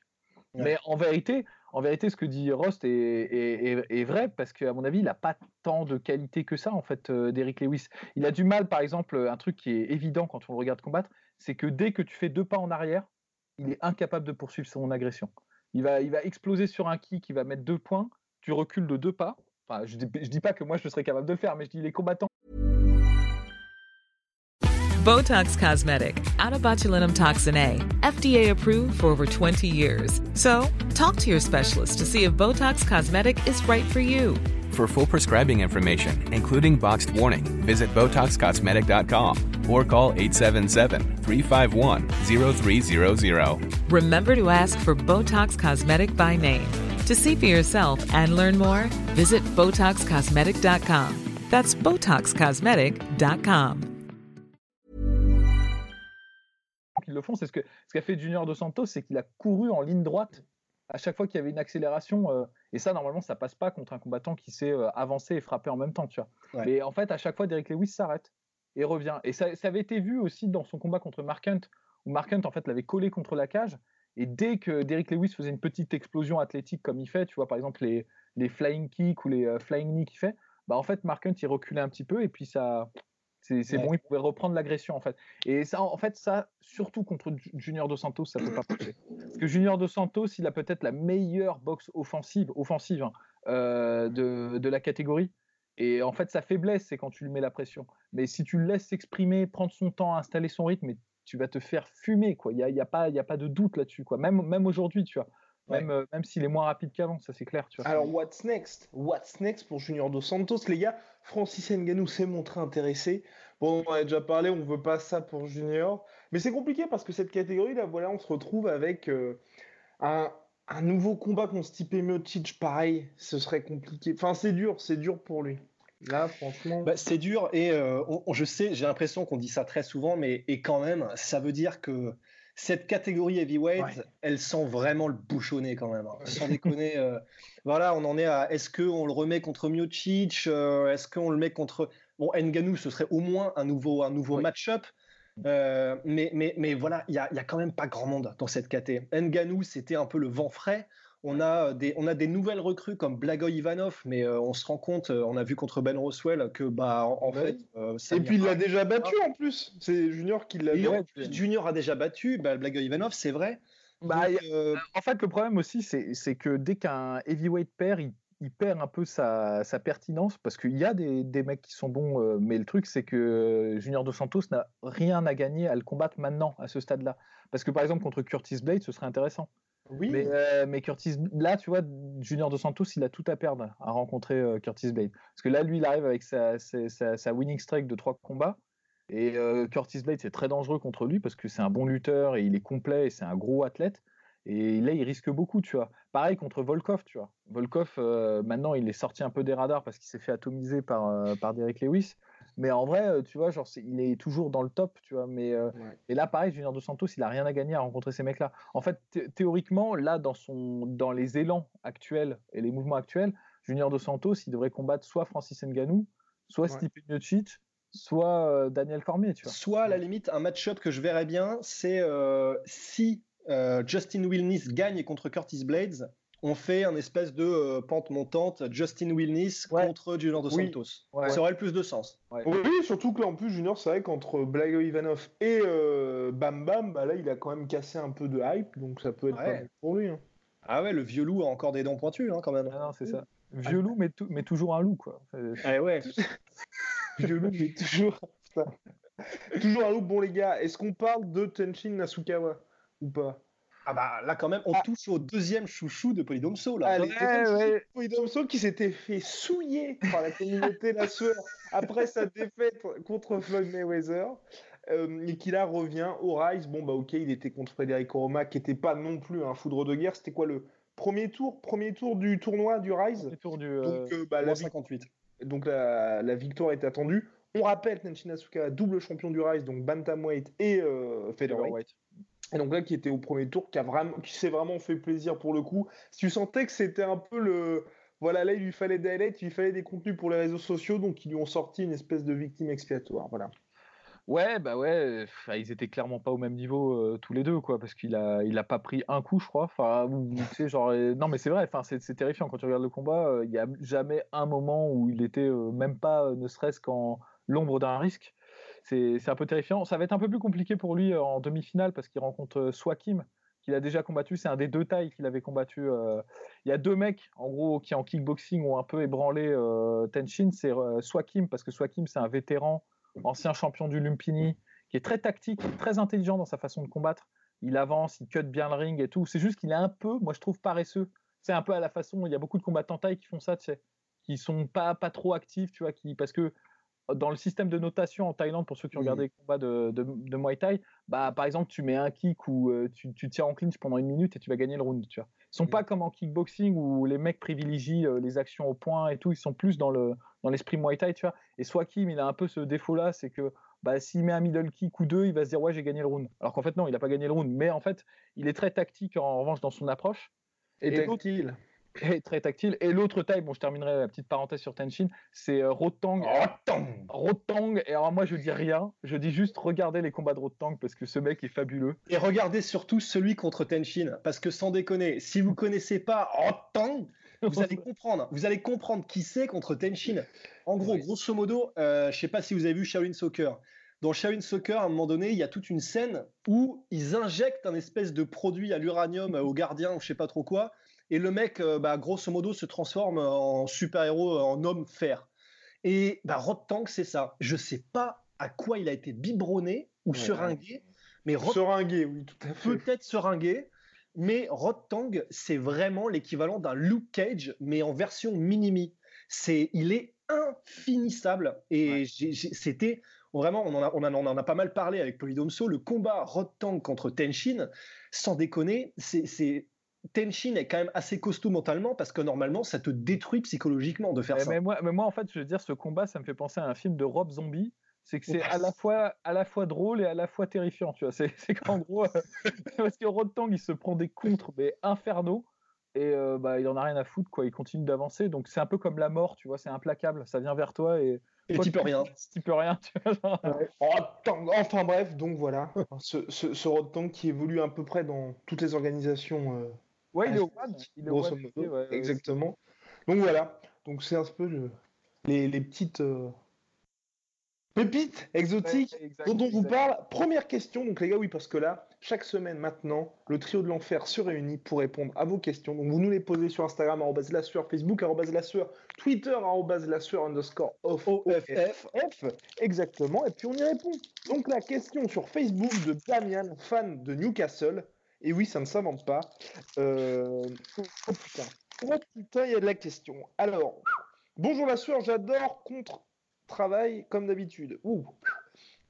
Speaker 2: Mais en vérité, en vérité, ce que dit Rost est, vrai parce qu'à mon avis, il n'a pas tant de qualité que ça en fait, euh, d'Eric Lewis. Il a du mal, par exemple, un truc qui est évident quand on le regarde combattre, c'est que dès que tu fais deux pas en arrière, il est incapable de poursuivre son agression. Il va, il va exploser sur un kick, il va mettre deux points, tu recules de deux pas, Enfin, je, dis, je dis pas que moi je serais capable de le faire, mais je dis les combattants.
Speaker 4: Botox Cosmetic, out of botulinum toxin A, FDA approved for over 20 years. So, talk to your specialist to see if Botox Cosmetic is right for you.
Speaker 5: For full prescribing information, including boxed warning, visit BotoxCosmetic.com or call 877-351-0300.
Speaker 4: Remember to ask for Botox Cosmetic by name. To see for yourself and learn more, visit BotoxCosmetic.com. That's BotoxCosmetic.com.
Speaker 2: Ils le font, c'est ce qu'a ce qu'a fait Junior Dos Santos, c'est qu'il a couru en ligne droite à chaque fois qu'il y avait une accélération. Euh, et ça, normalement, ça passe pas contre un combattant qui sait euh, avancer et frapper en même temps, tu vois. Mais en fait, à chaque fois, Derek Lewis s'arrête et revient. Et ça, ça, avait été vu aussi dans son combat contre Mark Hunt, où Mark Hunt, en fait, l'avait collé contre la cage et dès que Derrick Lewis faisait une petite explosion athlétique comme il fait, tu vois par exemple les, les flying kicks ou les euh, flying knees qu'il fait, bah en fait Mark Hunt il reculait un petit peu et puis ça c'est bon, il pouvait reprendre l'agression en fait. Et ça en fait ça surtout contre Junior Dos Santos ça peut pas marcher. Parce que Junior Dos Santos il a peut-être la meilleure boxe offensive offensive hein, euh, de, de la catégorie. Et en fait, sa faiblesse, c'est quand tu lui mets la pression. Mais si tu le laisses s'exprimer, prendre son temps, installer son rythme, tu vas te faire fumer, quoi. Il n'y a, y a, pas, y a pas de doute là-dessus, quoi. Même, même aujourd'hui, tu vois. même, euh, même s'il est moins rapide qu'avant, ça c'est clair. Tu vois.
Speaker 1: Alors, what's next? What's next pour Junior Dos Santos? Les gars, Francis Nganou s'est montré intéressé. Bon, on en a déjà parlé, on veut pas ça pour Junior. Mais c'est compliqué parce que cette catégorie, là, voilà, on se retrouve avec euh, un, un, nouveau combat contre Stipe Miocic. Pareil, ce serait compliqué. Enfin, c'est dur, c'est dur pour lui. Là, franchement.
Speaker 3: Bah, c'est dur et euh, on, je sais, j'ai l'impression qu'on dit ça très souvent, mais et quand même, ça veut dire que cette catégorie heavyweight, elle sent vraiment le bouchonné quand même. Hein. Sans déconner. Euh, voilà, on en est à est-ce qu'on le remet contre Miocic euh, Est-ce qu'on le met contre. Bon, Nganou, ce serait au moins un nouveau, un nouveau match-up. Euh, mais, mais, mais voilà, il n'y a, y a, quand même pas grand monde dans cette catégorie. Nganou, c'était un peu le vent frais. On a, des, on a des nouvelles recrues comme Blagoy Ivanov, mais euh, on se rend compte, euh, on a vu contre Ben Roswell que bah en, fait.
Speaker 1: Euh, Et puis il l'a déjà battu en plus. C'est Junior qui l'a
Speaker 3: battu. Junior a déjà battu. Bah, Blagoy Ivanov, c'est vrai.
Speaker 2: Bah, en fait, le problème aussi, c'est que dès qu'un heavyweight perd, il, perd un peu sa, sa pertinence parce qu'il y a des, des, mecs qui sont bons, mais le truc, c'est que Junior Dos Santos n'a rien à gagner à le combattre maintenant, à ce stade-là. Parce que par exemple, contre Curtis Blade, ce serait intéressant. Oui. Mais, euh, mais, Curtis, là, tu vois, Junior Dos Santos, il a tout à perdre à rencontrer euh, Curtis Blade. Parce que là, lui, il arrive avec sa winning streak de trois combats. Et euh, Curtis Blade, c'est très dangereux contre lui parce que c'est un bon lutteur et il est complet et c'est un gros athlète. Et là, il risque beaucoup, tu vois. Pareil contre Volkov, tu vois. Volkov, maintenant, il est sorti un peu des radars parce qu'il s'est fait atomiser par, par Derek Lewis. Mais en vrai, euh, tu vois, genre, il est toujours dans le top, tu vois. Mais euh, et là, pareil, Junior Dos Santos, il a rien à gagner à rencontrer ces mecs-là. En fait, théoriquement, là, dans son, dans les élans actuels et les mouvements actuels, Junior Dos Santos, il devrait combattre soit Francis Ngannou, soit Stipe Miocic, soit euh, Daniel Cormier, tu vois.
Speaker 3: Soit à la limite, un match-up que je verrais bien, c'est si Justin Wilnis gagne contre Curtis Blades, on fait un espèce de euh, pente montante Justin Wilnis contre Junior Dos Santos. Ça aurait le plus de sens.
Speaker 1: Oui, surtout que là en plus Junior, c'est vrai qu'entre Blago Ivanov et euh, Bam Bam, bah là il a quand même cassé un peu de hype, donc ça peut être pas pour lui. Hein.
Speaker 3: Ah ouais, le vieux loup a encore des dents pointues hein, quand même.
Speaker 2: Ah non, c'est ça. Vieux loup, mais, mais, toujours un loup quoi.
Speaker 3: Ah ouais.
Speaker 1: vieux loup, mais toujours. toujours un loup. Bon les gars, est-ce qu'on parle de Tenshin Nasukawa ou pas?
Speaker 3: Ah bah là quand même, on ah. touche au deuxième chouchou de Polydomso là.
Speaker 1: Allez, ouais, Polydomso qui s'était fait souiller par la communauté la sueur après sa défaite contre Floyd Mayweather. Euh, et qui là revient au Rise. Bon bah ok, il était contre Frédéric Roma, qui n'était pas non plus un foudre de guerre. C'était quoi le premier tour, premier tour du tournoi du Rise
Speaker 2: Premier tour du. Euh,
Speaker 1: donc euh, bah, la 58. Donc la, la, victoire est attendue. On rappelle Tenshin Asuka, double champion du Rise, donc bantamweight et featherweight. Et donc là, qui était au premier tour, qui, a vraiment, qui s'est vraiment fait plaisir pour le coup. Si tu sentais que c'était un peu le. Voilà, là, il lui fallait des highlights, il lui fallait des contenus pour les réseaux sociaux, donc ils lui ont sorti une espèce de victime expiatoire. Voilà.
Speaker 2: Ouais, bah ouais, ils étaient clairement pas au même niveau euh, tous les deux, quoi, parce qu'il a, il a pas pris un coup, je crois. Enfin, tu sais, genre, non, mais c'est vrai, enfin, c'est, terrifiant quand tu regardes le combat. Euh, il y a jamais un moment où il était euh, même pas, ne serait-ce qu'en l'ombre d'un risque c'est un peu terrifiant. Ça va être un peu plus compliqué pour lui euh, en demi-finale parce qu'il rencontre euh, Swakim, qu'il a déjà combattu. C'est un des deux tailles qu'il avait combattu. Euh. Il y a deux mecs, en gros, qui en kickboxing ont un peu ébranlé Tenshin. C'est Swakim, parce que Swakim, c'est un vétéran, ancien champion du Lumpini, qui est très tactique, très intelligent dans sa façon de combattre. Il avance, il cut bien le ring et tout. C'est juste qu'il est un peu, moi je trouve, paresseux. C'est un peu à la façon, il y a beaucoup de combattants taille qui font ça, tu sais, qui sont pas, pas trop actifs, tu vois, qui, parce que dans le système de notation en Thaïlande, pour ceux qui ont regardé les combats de, de, Muay Thai, bah, par exemple, tu mets un kick ou euh, tu, tu tiens en clinch pendant une minute et tu vas gagner le round. Tu vois. Ils sont pas comme en kickboxing où les mecs privilégient euh, les actions au point et tout. Ils sont plus dans le dans l'esprit Muay Thai, tu vois. Et Swakim, il a un peu ce défaut-là, c'est que bah, s'il met un middle kick ou deux, il va se dire ouais j'ai gagné le round. Alors qu'en fait non, il n'a pas gagné le round. Mais en fait, il est très tactique en revanche dans son approche.
Speaker 1: Et, et tactile
Speaker 2: très tactile. Et l'autre taille, bon, je terminerai la petite parenthèse sur Tenshin, c'est euh, Rotang.
Speaker 3: Rotang
Speaker 2: Rotang. Et alors, moi, je dis rien. Je dis juste regardez les combats de Rotang parce que ce mec est fabuleux.
Speaker 3: Et regardez surtout celui contre Tenshin. Parce que sans déconner, si vous connaissez pas Rotang, vous allez comprendre. Vous allez comprendre qui c'est contre Tenshin. En gros, grosso modo, euh, je sais pas si vous avez vu Shaolin Soccer. Dans Shaolin Soccer, à un moment donné, il y a toute une scène où ils injectent un espèce de produit à l'uranium au gardien ou je sais pas trop quoi et le mec, euh, bah, grosso modo, se transforme en super-héros, en homme fer. Et bah, Rod Tank, c'est ça. Je sais pas à quoi il a été biberonné ou seringué, mais.
Speaker 1: Seringué, oui, tout à fait.
Speaker 3: Peut-être seringué, mais Rod Tang, c'est vraiment l'équivalent d'un Luke Cage, mais en version minimi. C'est, il est infinissable et c'était vraiment, on en, a, on, en a, pas mal parlé avec Polydomso, le combat Rod Tang contre Tenshin, sans déconner, c'est Tenshin est quand même assez costaud mentalement parce que normalement ça te détruit psychologiquement de faire ça.
Speaker 2: Mais moi, mais moi, en fait, je veux dire, ce combat, ça me fait penser à un film de Rob Zombie. C'est que c'est à la fois à la fois drôle et à la fois terrifiant tu vois. C'est qu'en gros euh, parce que Rodtang il se prend des contres mais infernaux et euh, bah il en a rien à foutre quoi. Il continue d'avancer. Donc c'est un peu comme la mort tu vois. C'est implacable. Ça vient vers toi et
Speaker 3: et tu peux rien.
Speaker 2: tu peux rien tu vois,
Speaker 1: enfin bref. Donc voilà. Ce, ce, ce qui évolue à peu près dans toutes les organisations euh,
Speaker 2: ouais il est au il est
Speaker 1: au exactement. Donc voilà. Donc c'est un peu le, les, les petites Pépite exotique dont on vous parle. Première question, donc les gars, oui, parce que là, chaque semaine maintenant, le trio de l'enfer se réunit pour répondre à vos questions. Donc vous nous les posez sur Instagram, la sueur, Facebook, la sueur, Twitter, la sueur underscore off, F, exactement, et puis on y répond. Donc la question sur Facebook de Damian, fan de Newcastle, et oui, ça ne s'invente pas. Euh, oh putain, oh putain, il y a de la question. Alors, bonjour la sueur, j'adore contre travail comme d'habitude. Ouh,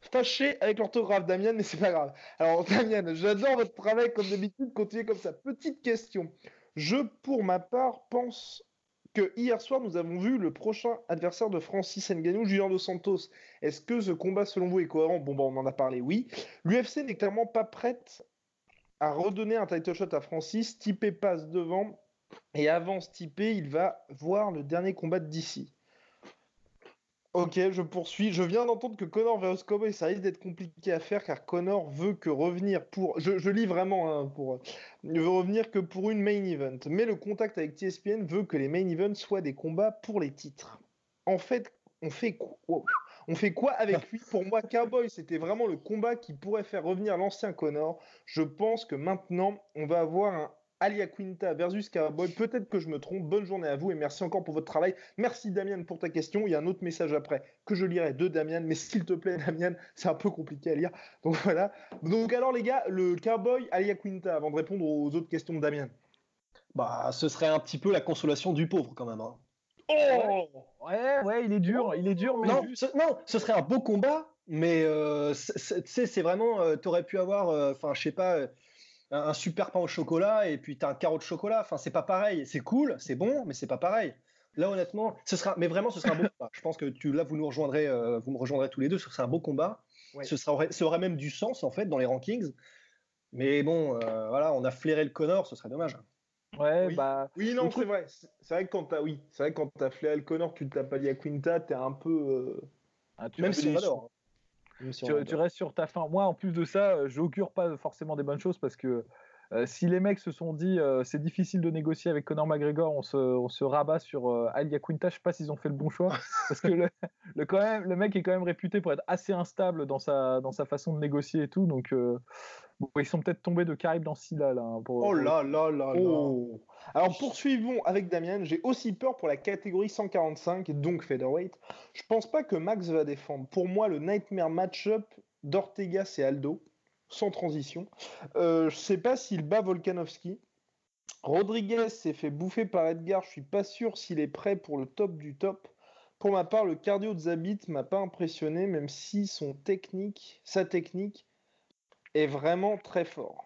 Speaker 1: fâché avec l'orthographe, Damien, mais c'est pas grave. Alors, Damien, j'adore votre travail comme d'habitude. Continuez comme ça. Petite question. Je, pour ma part, pense que hier soir, nous avons vu le prochain adversaire de Francis Ngannou, Junior Dos Santos. Est-ce que ce combat, selon vous, est cohérent? Bon, bah, on en a parlé, oui. L'UFC n'est clairement pas prête à redonner un title shot à Francis. Stipe passe devant. Et avant Stipe, il va voir le dernier combat d'ici. Ok, je poursuis. Je viens d'entendre que Connor vs Cowboy, ça risque d'être compliqué à faire car Connor veut que revenir pour. Je, lis vraiment hein, pour. Il veut revenir que pour une main event. Mais le contact avec TSPN veut que les main events soient des combats pour les titres. En fait, on fait quoi? On fait quoi avec lui? Pour moi, Cowboy, c'était vraiment le combat qui pourrait faire revenir l'ancien Connor. Je pense que maintenant, on va avoir un Alia Quinta versus Cowboy. Peut-être que je me trompe. Bonne journée à vous et merci encore pour votre travail. Merci Damien pour ta question. Il y a un autre message après que je lirai de Damien, mais s'il te plaît Damien, c'est un peu compliqué à lire. Donc voilà. Donc alors les gars, le Cowboy Alia Quinta avant de répondre aux autres questions de Damien.
Speaker 3: Bah, ce serait un petit peu la consolation du pauvre quand même. Hein.
Speaker 2: Oh ouais, ouais, il est dur, il est dur, mais
Speaker 3: non, ce, non, ce serait un beau combat, mais euh, c'est vraiment, euh, t'aurais pu avoir, euh, enfin, je sais pas un, super pain au chocolat et puis tu as un carreau de chocolat. Enfin, c'est pas pareil. C'est cool, c'est bon, mais c'est pas pareil. Là, honnêtement, ce sera, mais vraiment, ce sera un beau combat. Je pense que tu, là, vous nous rejoindrez, euh, vous me rejoindrez tous les deux. Ce sera un beau combat. Ce sera, ça aurait même du sens en fait dans les rankings. Mais bon, euh, voilà, on a flairé le Connor, ce serait dommage.
Speaker 2: Ouais,
Speaker 1: oui.
Speaker 2: bah.
Speaker 1: Oui, non, c'est vrai. C'est vrai que quand t'as, oui, c'est vrai quand t'as le Connor, tu t'as pas dit à Quinta, t'es un peu. Euh,
Speaker 3: ah, même si on.
Speaker 2: Hein. Tu, tu, restes sur ta fin. Moi, en plus de ça, j'augure pas forcément des bonnes choses parce que euh, si les mecs se sont dit euh, c'est difficile de négocier avec Conor McGregor, on se, on se rabat sur euh, Alia Quinta, je sais pas s'ils ont fait le bon choix parce que le, le, quand même, le mec est quand même réputé pour être assez instable dans sa, dans sa façon de négocier et tout. Donc bon, ils sont peut-être tombés de Caribe dans Silla là. Hein,
Speaker 1: oh là là là oh. Alors poursuivons avec Damien. J'ai aussi peur pour la catégorie 145, donc featherweight. Je pense pas que Max va défendre. Pour moi, le nightmare match-up d'Ortegas et Aldo sans transition. Euh, je ne sais pas s'il bat Volkanovski. Rodriguez s'est fait bouffer par Edgar. Je suis pas sûr s'il est prêt pour le top du top. Pour ma part, le cardio de Zabit m'a pas impressionné, même si son technique, sa technique est vraiment très fort.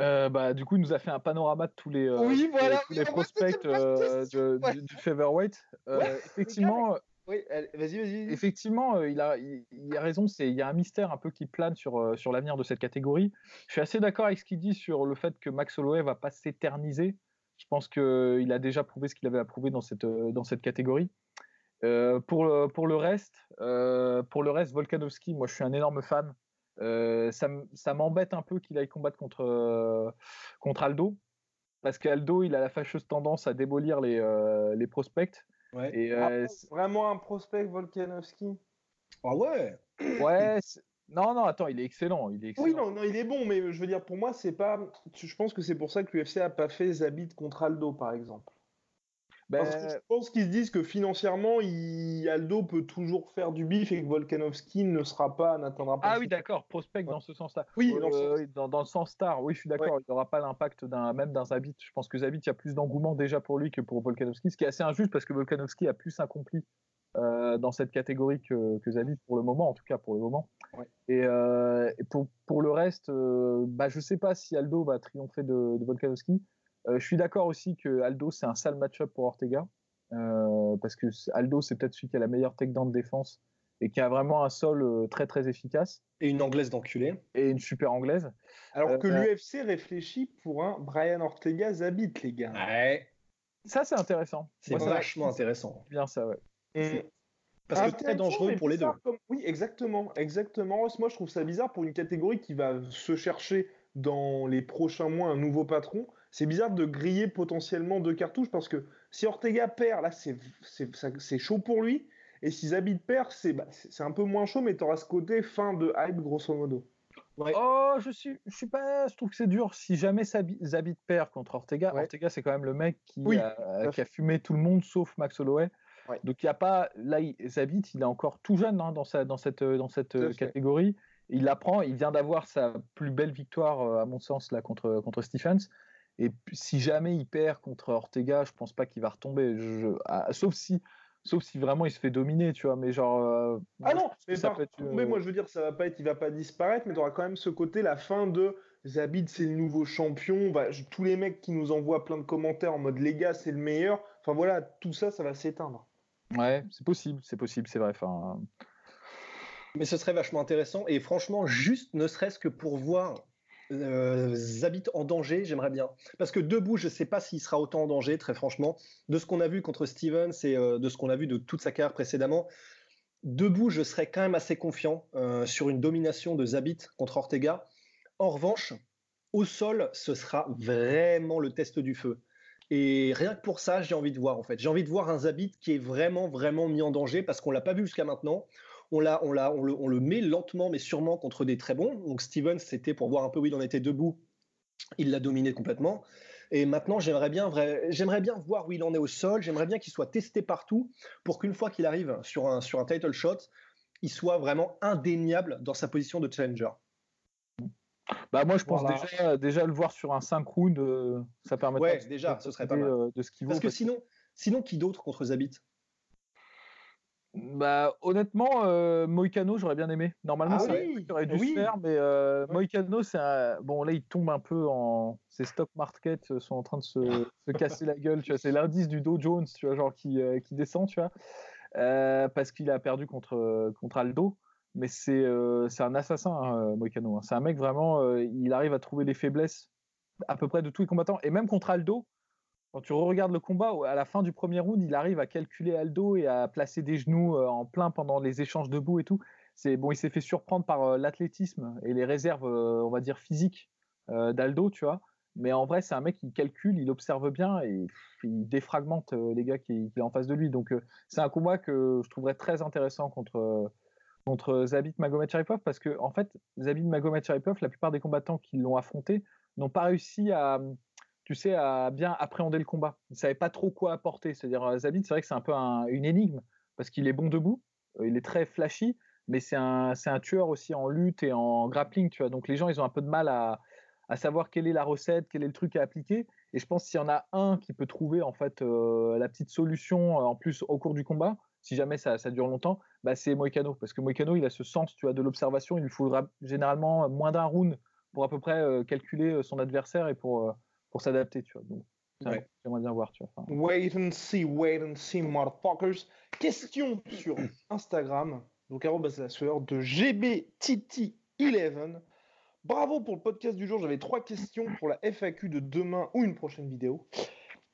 Speaker 2: Euh, bah, du coup, il nous a fait un panorama de tous les, euh,
Speaker 1: oui, voilà,
Speaker 2: les, prospects du, featherweight. effectivement,
Speaker 1: oui, vas-y, vas-y.
Speaker 2: Effectivement, euh, il, a, il, a raison. C'est, il y a un mystère un peu qui plane sur, euh, sur l'avenir de cette catégorie. Je suis assez d'accord avec ce qu'il dit sur le fait que Max Holloway va pas s'éterniser. Je pense qu'il a déjà prouvé ce qu'il avait à prouver dans cette, euh, dans cette catégorie. pour, pour le reste, pour le reste, Volkanovski, moi je suis un énorme fan. ça, ça m'embête un peu qu'il aille combattre contre, contre Aldo, parce qu'Aldo, il a la fâcheuse tendance à démolir les, les prospects.
Speaker 1: Et, ah euh, vraiment un prospect Volkanovski
Speaker 3: Ah ouais
Speaker 2: Ouais. Non, non, attends, il est excellent. Il est excellent.
Speaker 1: Oui, non, non, il est bon, mais je veux dire, pour moi, c'est pas. Je pense que c'est pour ça que l'UFC a pas fait Zabit contre Aldo, par exemple. Parce que
Speaker 2: Ben,
Speaker 1: je pense qu'ils se disent que financièrement, il- Aldo peut toujours faire du bif et que Volkanovski ne sera pas, n'atteindra pas.
Speaker 2: Ah oui, d'accord, prospect dans ce sens-là.
Speaker 1: Oui,
Speaker 2: Euh,
Speaker 1: dans ce sens.
Speaker 2: oui, dans, dans le sens star, oui, je suis d'accord, il n'aura pas l'impact d'un même d'un Zabit. Je pense que Zabit, il y a plus d'engouement déjà pour lui que pour Volkanovski, ce qui est assez injuste parce que Volkanovski a plus accompli euh, dans cette catégorie que, que Zabit pour le moment, en tout cas pour le moment.
Speaker 1: Ouais.
Speaker 2: Et, euh, et pour, pour le reste, euh, bah, je ne sais pas si Aldo va triompher de, de Volkanovski. Euh, je suis d'accord aussi que Aldo, c'est un sale match-up pour Ortega. euh, parce que Aldo, c'est peut-être celui qui a la meilleure takedown de défense et qui a vraiment un sol euh, très très efficace
Speaker 3: Et une anglaise d'enculé.
Speaker 2: et une super anglaise.
Speaker 1: Alors que
Speaker 2: Euh,
Speaker 1: l'UFC réfléchit pour un Brian Ortega Zabit, les gars.
Speaker 3: Ouais.
Speaker 2: Ça, c'est intéressant.
Speaker 3: C'est
Speaker 2: Moi, ça-
Speaker 3: vachement intéressant.
Speaker 2: bien ça, ouais.
Speaker 1: Mm.
Speaker 3: Parce que très dangereux pour les deux.
Speaker 1: comme- Oui, exactement, exactement. Moi, je trouve ça bizarre pour une catégorie qui va se chercher dans les prochains mois un nouveau patron. C'est bizarre de griller potentiellement deux cartouches parce que si Ortega perd, là, c'est chaud pour lui. Et si Zabit perd, c'est bah, c'est un peu moins chaud, mais tu auras ce côté fin de hype, grosso modo.
Speaker 3: Ouais.
Speaker 2: Oh, je suis, je suis pas, je trouve que c'est dur. Si jamais Zabit perd contre Ortega,
Speaker 1: Ouais.
Speaker 2: Ortega c'est quand même le mec qui,
Speaker 1: Oui,
Speaker 2: a,
Speaker 1: à
Speaker 2: qui a fumé tout le monde sauf Max Holloway.
Speaker 1: Ouais.
Speaker 2: Donc il y a pas, là, il- Zabit, il est encore tout jeune hein, dans sa, dans cette, dans cette
Speaker 1: Tout à fait.
Speaker 2: catégorie. Il apprend, il vient d'avoir sa plus belle victoire euh, à mon sens là contre contre Stephens. Et si jamais il perd contre Ortega, je pense pas qu'il va retomber. Je- ah, sauf si, sauf si vraiment il se fait dominer, tu vois. Mais genre. euh,
Speaker 1: Ah non, mais,
Speaker 2: ça
Speaker 1: par-
Speaker 2: peut être, euh,
Speaker 1: mais moi je veux dire, ça va pas être, il va pas disparaître, mais tu auras quand même ce côté, la fin de Zabit, c'est le nouveau champion. Bah, je- tous les mecs qui nous envoient plein de commentaires en mode les gars, c'est le meilleur. Enfin voilà, tout ça, ça va s'éteindre.
Speaker 2: Ouais, c'est possible, c'est possible, c'est vrai. Enfin,
Speaker 3: Mais ce serait vachement intéressant. Et franchement, juste ne serait-ce que pour voir euh, Zabit en danger, j'aimerais bien. Parce que debout, je ne sais pas s'il sera autant en danger, très franchement. De ce qu'on a vu contre Stevens et euh, de ce qu'on a vu de toute sa carrière précédemment, debout, je serais quand même assez confiant euh, sur une domination de Zabit contre Ortega. En revanche, au sol, ce sera vraiment le test du feu. Et rien que pour ça, j'ai envie de voir en fait. J'ai envie de voir un Zabit qui est vraiment, vraiment mis en danger parce qu'on l'a pas vu jusqu'à maintenant. On, l'a, on, l'a, on, le, on le met lentement mais sûrement contre des très bons. Donc Stevens, c'était pour voir un peu où il en était debout. Il l'a dominé complètement. Et maintenant, j'aimerais bien, vrai- j'aimerais bien voir où il en est au sol. J'aimerais bien qu'il soit testé partout pour qu'une fois qu'il arrive sur un, sur un title shot, il soit vraiment indéniable dans sa position de challenger.
Speaker 2: Bah moi je pense
Speaker 1: Voilà.
Speaker 2: déjà, déjà le voir sur un 5 rounds, euh, ça permettrait
Speaker 3: Ouais,
Speaker 2: de-
Speaker 3: déjà,
Speaker 2: de
Speaker 3: ce serait pas mal.
Speaker 2: euh, de ce qu'il vaut.
Speaker 3: Parce que
Speaker 2: parce
Speaker 3: sinon, sinon qui d'autre contre Zabit?
Speaker 2: Bah honnêtement, euh, Moïcano j'aurais bien aimé. Normalement
Speaker 1: Ah
Speaker 2: c'est
Speaker 1: oui,
Speaker 2: aurait dû
Speaker 1: oui.
Speaker 2: se faire, mais euh,
Speaker 1: Ouais.
Speaker 2: C'est un... bon là il tombe un peu en ses stock markets euh, sont en train de se, se casser la gueule. Tu vois, c'est l'indice du Dow Jones, tu vois, genre qui, euh, qui descend, tu vois, Euh, parce qu'il a perdu contre contre Aldo. Mais c'est c'est un assassin, hein, Moïcano. hein. C'est un mec vraiment, il arrive à trouver les faiblesses à peu près de tous les combattants. Et même contre Aldo, quand tu regardes le combat, à la fin du premier round, il arrive à calculer Aldo et à placer des genoux euh, en plein pendant les échanges debout et tout. C'est bon, il s'est fait surprendre par euh, l'athlétisme et les réserves, euh, on va dire physiques d'Aldo, tu vois. Mais en vrai, c'est un mec qui calcule, il observe bien et il défragmente les gars qui, qui est en face de lui. Donc c'est un combat que je trouverais très intéressant contre contre Zabit Magomed-Sharipov parce que en fait, Zabit Magomed-Sharipov, la plupart des combattants qui l'ont affronté n'ont pas réussi à tu sais, à bien appréhender le combat. Il savait pas trop quoi apporter. C'est-à-dire, euh, Zabit, c'est vrai que c'est un peu un- une énigme parce qu'il est bon debout, euh, il est très flashy, mais c'est un, un tueur aussi en lutte et en grappling, tu vois. Donc les gens, ils ont un peu de mal à, à savoir quelle est la recette, quel est le truc à appliquer. Et je pense qu'il y en a un qui peut trouver en fait euh, la petite solution en plus au cours du combat, si jamais ça, ça dure longtemps, bah, c'est Moïcano. Parce que Moïcano, il a ce sens, tu vois, de l'observation. Il lui faudra généralement moins d'un round pour à peu près calculer son adversaire et pour, pour s'adapter, tu vois. Donc,
Speaker 3: Ouais.
Speaker 2: j'aimerais bien voir, tu vois. Enfin,
Speaker 1: Wait and see, wait and see, motherfuckers. Question sur Instagram, donc arrobas la sueur de GBTT11. Bravo pour le podcast du jour. J'avais trois questions pour la FAQ de demain ou une prochaine vidéo.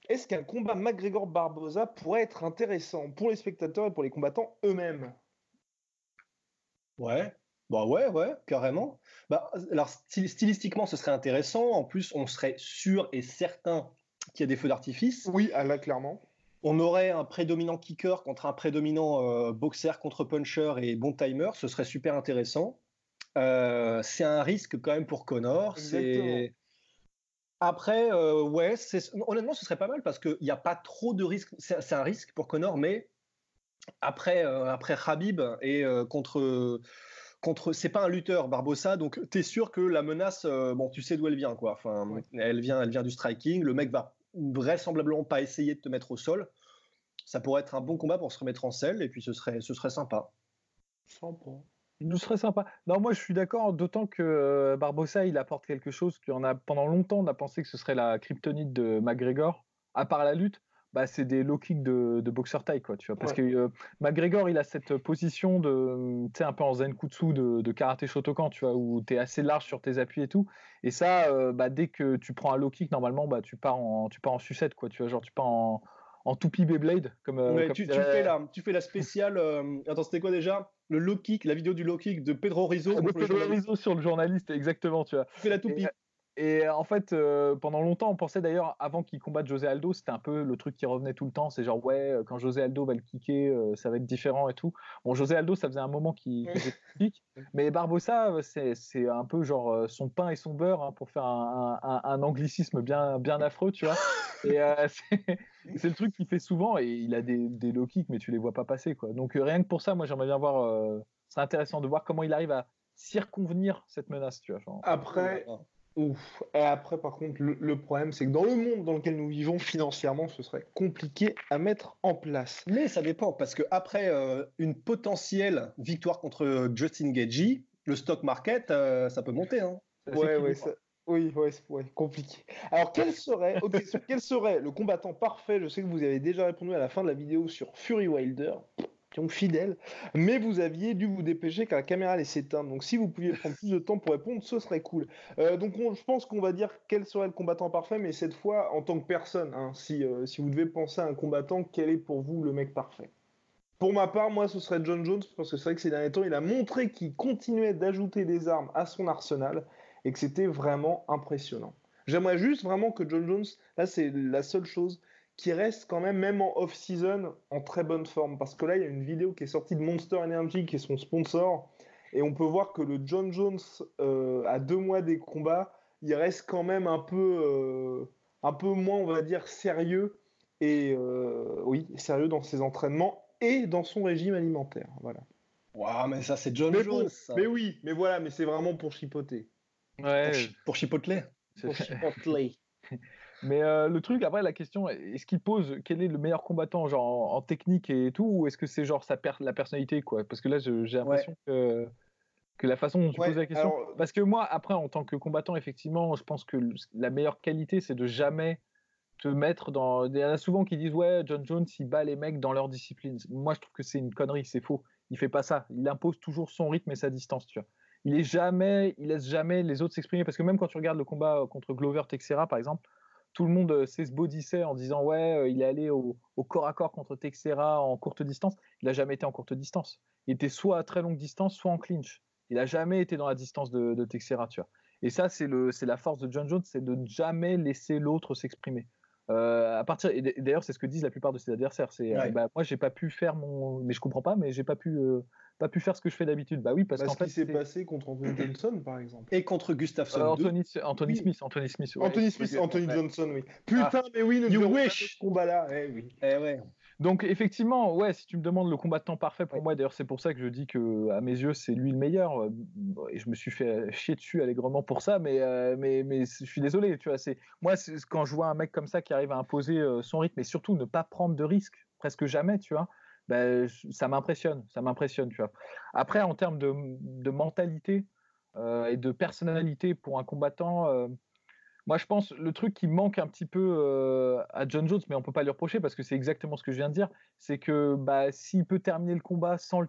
Speaker 1: Est-ce qu'un combat McGregor-Barbosa pourrait être intéressant pour les spectateurs et pour les combattants eux-mêmes?
Speaker 3: Ouais. Bah ouais, ouais, carrément. Bah, alors styl- stylistiquement, ce serait intéressant. En plus, on serait sûr et certain qu'il y a des feux d'artifice.
Speaker 1: Oui, ah, là, clairement.
Speaker 3: On aurait un prédominant kicker contre un prédominant euh, boxer contre puncher et bon timer. Ce serait super intéressant. Euh, c'est un risque quand même pour Connor. C'est Après, ouais, honnêtement, ce serait pas mal parce qu'il n'y a pas trop de risques. C'est un risque pour Connor, mais après, après Habib et contre contre c'est pas un lutteur Barbossa donc tu es sûr que la menace bon tu sais d'où elle vient quoi. Enfin elle vient elle vient du striking le mec va vraisemblablement pas essayer de te mettre au sol. Ça pourrait être un bon combat pour se remettre en selle et puis ce serait ce serait sympa.
Speaker 2: Sympa. Ce serait sympa. Non, moi je suis d'accord, d'autant que Barbossa il apporte quelque chose qu'on a pendant longtemps on a pensé que ce serait la kryptonite de McGregor, à part la lutte bah, c'est des low kicks de, de boxeur taille, quoi, tu vois. Parce que euh, McGregor, il a cette position de, tu sais, un peu en zenkutsu de, de karaté Shotokan, tu vois, où tu es assez large sur tes appuis et tout. Et ça, euh, bah, dès que tu prends un low kick, normalement, bah, tu pars en, tu pars en sucette, quoi, tu vois, genre tu pars en, en toupie Beyblade. Comme,
Speaker 3: euh, tu, fais la, tu fais la spéciale. attends, c'était quoi déjà? Le low kick, la vidéo du low kick de Pedro Rizzo.
Speaker 2: De Pedro Rizzo sur le journaliste, exactement, tu vois.
Speaker 3: Tu fais la toupie.
Speaker 2: Et en fait, euh, pendant longtemps, on pensait d'ailleurs, avant qu'il combatte José Aldo, c'était un peu le truc qui revenait tout le temps. C'est genre, ouais, euh, quand José Aldo va le kicker, euh, ça va être différent et tout. Bon, José Aldo, ça faisait un moment qu'il qu Mais Barbosa, c'est un peu genre son pain et son beurre, hein, pour faire un, un, anglicisme bien, bien affreux, tu vois. Et c'est le truc qu'il fait souvent. Et il a des, des low kicks, mais tu les vois pas passer, quoi. Donc rien que pour ça, moi, j'aimerais bien voir. c'est intéressant de voir comment il arrive à circonvenir cette menace, tu vois.
Speaker 1: Après. Ouf. Et après, par contre, le, problème, c'est que dans le monde dans lequel nous vivons, financièrement, ce serait compliqué à mettre en place.
Speaker 3: Mais ça dépend, parce que après euh, une potentielle victoire contre euh, Justin Gagey, le stock market, euh, ça peut monter. Hein.
Speaker 1: Ouais, ouais, Oui, ouais, ouais, compliqué. Alors, quel serait, quel serait le combattant parfait? Je sais que vous avez déjà répondu à la fin de la vidéo sur Fury Wilder fidèle, mais vous aviez dû vous dépêcher car la caméra allait s'éteindre. Donc si vous pouviez prendre plus de temps pour répondre, ce serait cool. Euh, donc je pense qu'on va dire quel serait le combattant parfait, mais cette fois en tant que personne. Hein. si, euh, si vous devez penser à un combattant, quel est pour vous le mec parfait? Pour ma part, moi ce serait John Jones, parce que c'est vrai que ces derniers temps, il a montré qu'il continuait d'ajouter des armes à son arsenal et que c'était vraiment impressionnant. J'aimerais juste vraiment que John Jones, là c'est la seule chose, qui reste quand même, même en off-season, en très bonne forme. Parce que là, il y a une vidéo qui est sortie de Monster Energy, qui est son sponsor, et on peut voir que le John Jones, euh, à deux mois des combats, il reste quand même un peu, euh, un peu moins, on va dire, sérieux, et euh, oui, sérieux dans ses entraînements et dans son régime alimentaire. Voilà.
Speaker 3: Waouh, mais ça, c'est John Jones.
Speaker 1: Mais oui, mais voilà, mais c'est vraiment pour chipoter.
Speaker 3: Ouais. Pour, chipoteler.
Speaker 1: Pour chipoteler.
Speaker 2: Mais euh, le truc, après, la question, est-ce qu'il pose quel est le meilleur combattant, genre en, technique et tout, ou est-ce que c'est genre sa per la personnalité, quoi? Parce que là, j'ai l'impression que, que la façon dont tu poses la question. Parce que moi, après, en tant que combattant, effectivement, je pense que la meilleure qualité, c'est de jamais te mettre dans. Il y en a souvent qui disent, ouais, John Jones, il bat les mecs dans leur discipline. Moi, je trouve que c'est une connerie, c'est faux. Il fait pas ça. Il impose toujours son rythme et sa distance, tu vois. Il est jamais, il laisse jamais les autres s'exprimer. Parce que même quand tu regardes le combat contre Glover Texera, par exemple, tout le monde s'esbaudissait en disant ouais, il est allé au, corps à corps contre Texera en courte distance. Il n'a jamais été en courte distance. Il était soit à très longue distance, soit en clinch. Il n'a jamais été dans la distance de, de Texera, tu vois. Et ça, c'est la force de John Jones, c'est de jamais laisser l'autre s'exprimer. Euh, à partir et d'ailleurs c'est ce que disent la plupart de ses adversaires c'est euh, bah, moi j'ai pas pu faire mon mais je comprends pas mais j'ai pas pu euh, pas pu faire ce que je fais d'habitude. Bah oui parce qu'en
Speaker 1: fait ce qui s'est passé contre Anthony Johnson par exemple.
Speaker 3: Et contre Gustafsson
Speaker 2: Anthony, Anthony Smith Anthony Smith
Speaker 1: Anthony Smith Anthony Johnson oui. Putain ah. mais oui
Speaker 3: you wish.
Speaker 1: combat là eh oui.
Speaker 3: Eh ouais
Speaker 2: donc effectivement, ouais, si tu me demandes le combattant parfait pour moi, d'ailleurs c'est pour ça que je dis que à mes yeux c'est lui le meilleur. Euh, et je me suis fait chier dessus allègrement pour ça, mais euh, mais mais je suis désolé, tu vois. C'est moi quand je vois un mec comme ça qui arrive à imposer euh, son rythme et surtout ne pas prendre de risques presque jamais, tu vois. Ben, ça m'impressionne, ça m'impressionne, tu vois. Après en termes de, de mentalité et de personnalité pour un combattant moi, je pense le truc qui manque un petit peu euh, à John Jones, mais on peut pas lui reprocher parce que c'est exactement ce que je viens de dire, c'est que bah, s'il peut terminer le combat sans,